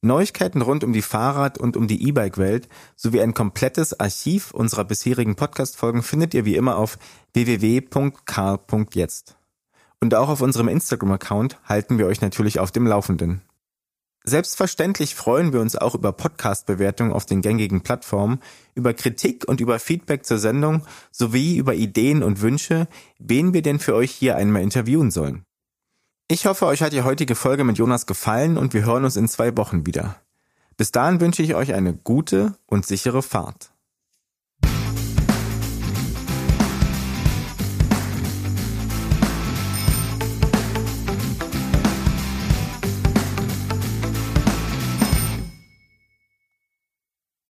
[SPEAKER 3] Neuigkeiten rund um die Fahrrad- und um die E-Bike-Welt sowie ein komplettes Archiv unserer bisherigen Podcast-Folgen findet ihr wie immer auf www.karl.jetzt. Und auch auf unserem Instagram-Account halten wir euch natürlich auf dem Laufenden. Selbstverständlich freuen wir uns auch über Podcast-Bewertungen auf den gängigen Plattformen, über Kritik und über Feedback zur Sendung sowie über Ideen und Wünsche, wen wir denn für euch hier einmal interviewen sollen. Ich hoffe, euch hat die heutige Folge mit Jonas gefallen und wir hören uns in zwei Wochen wieder. Bis dahin wünsche ich euch eine gute und sichere Fahrt.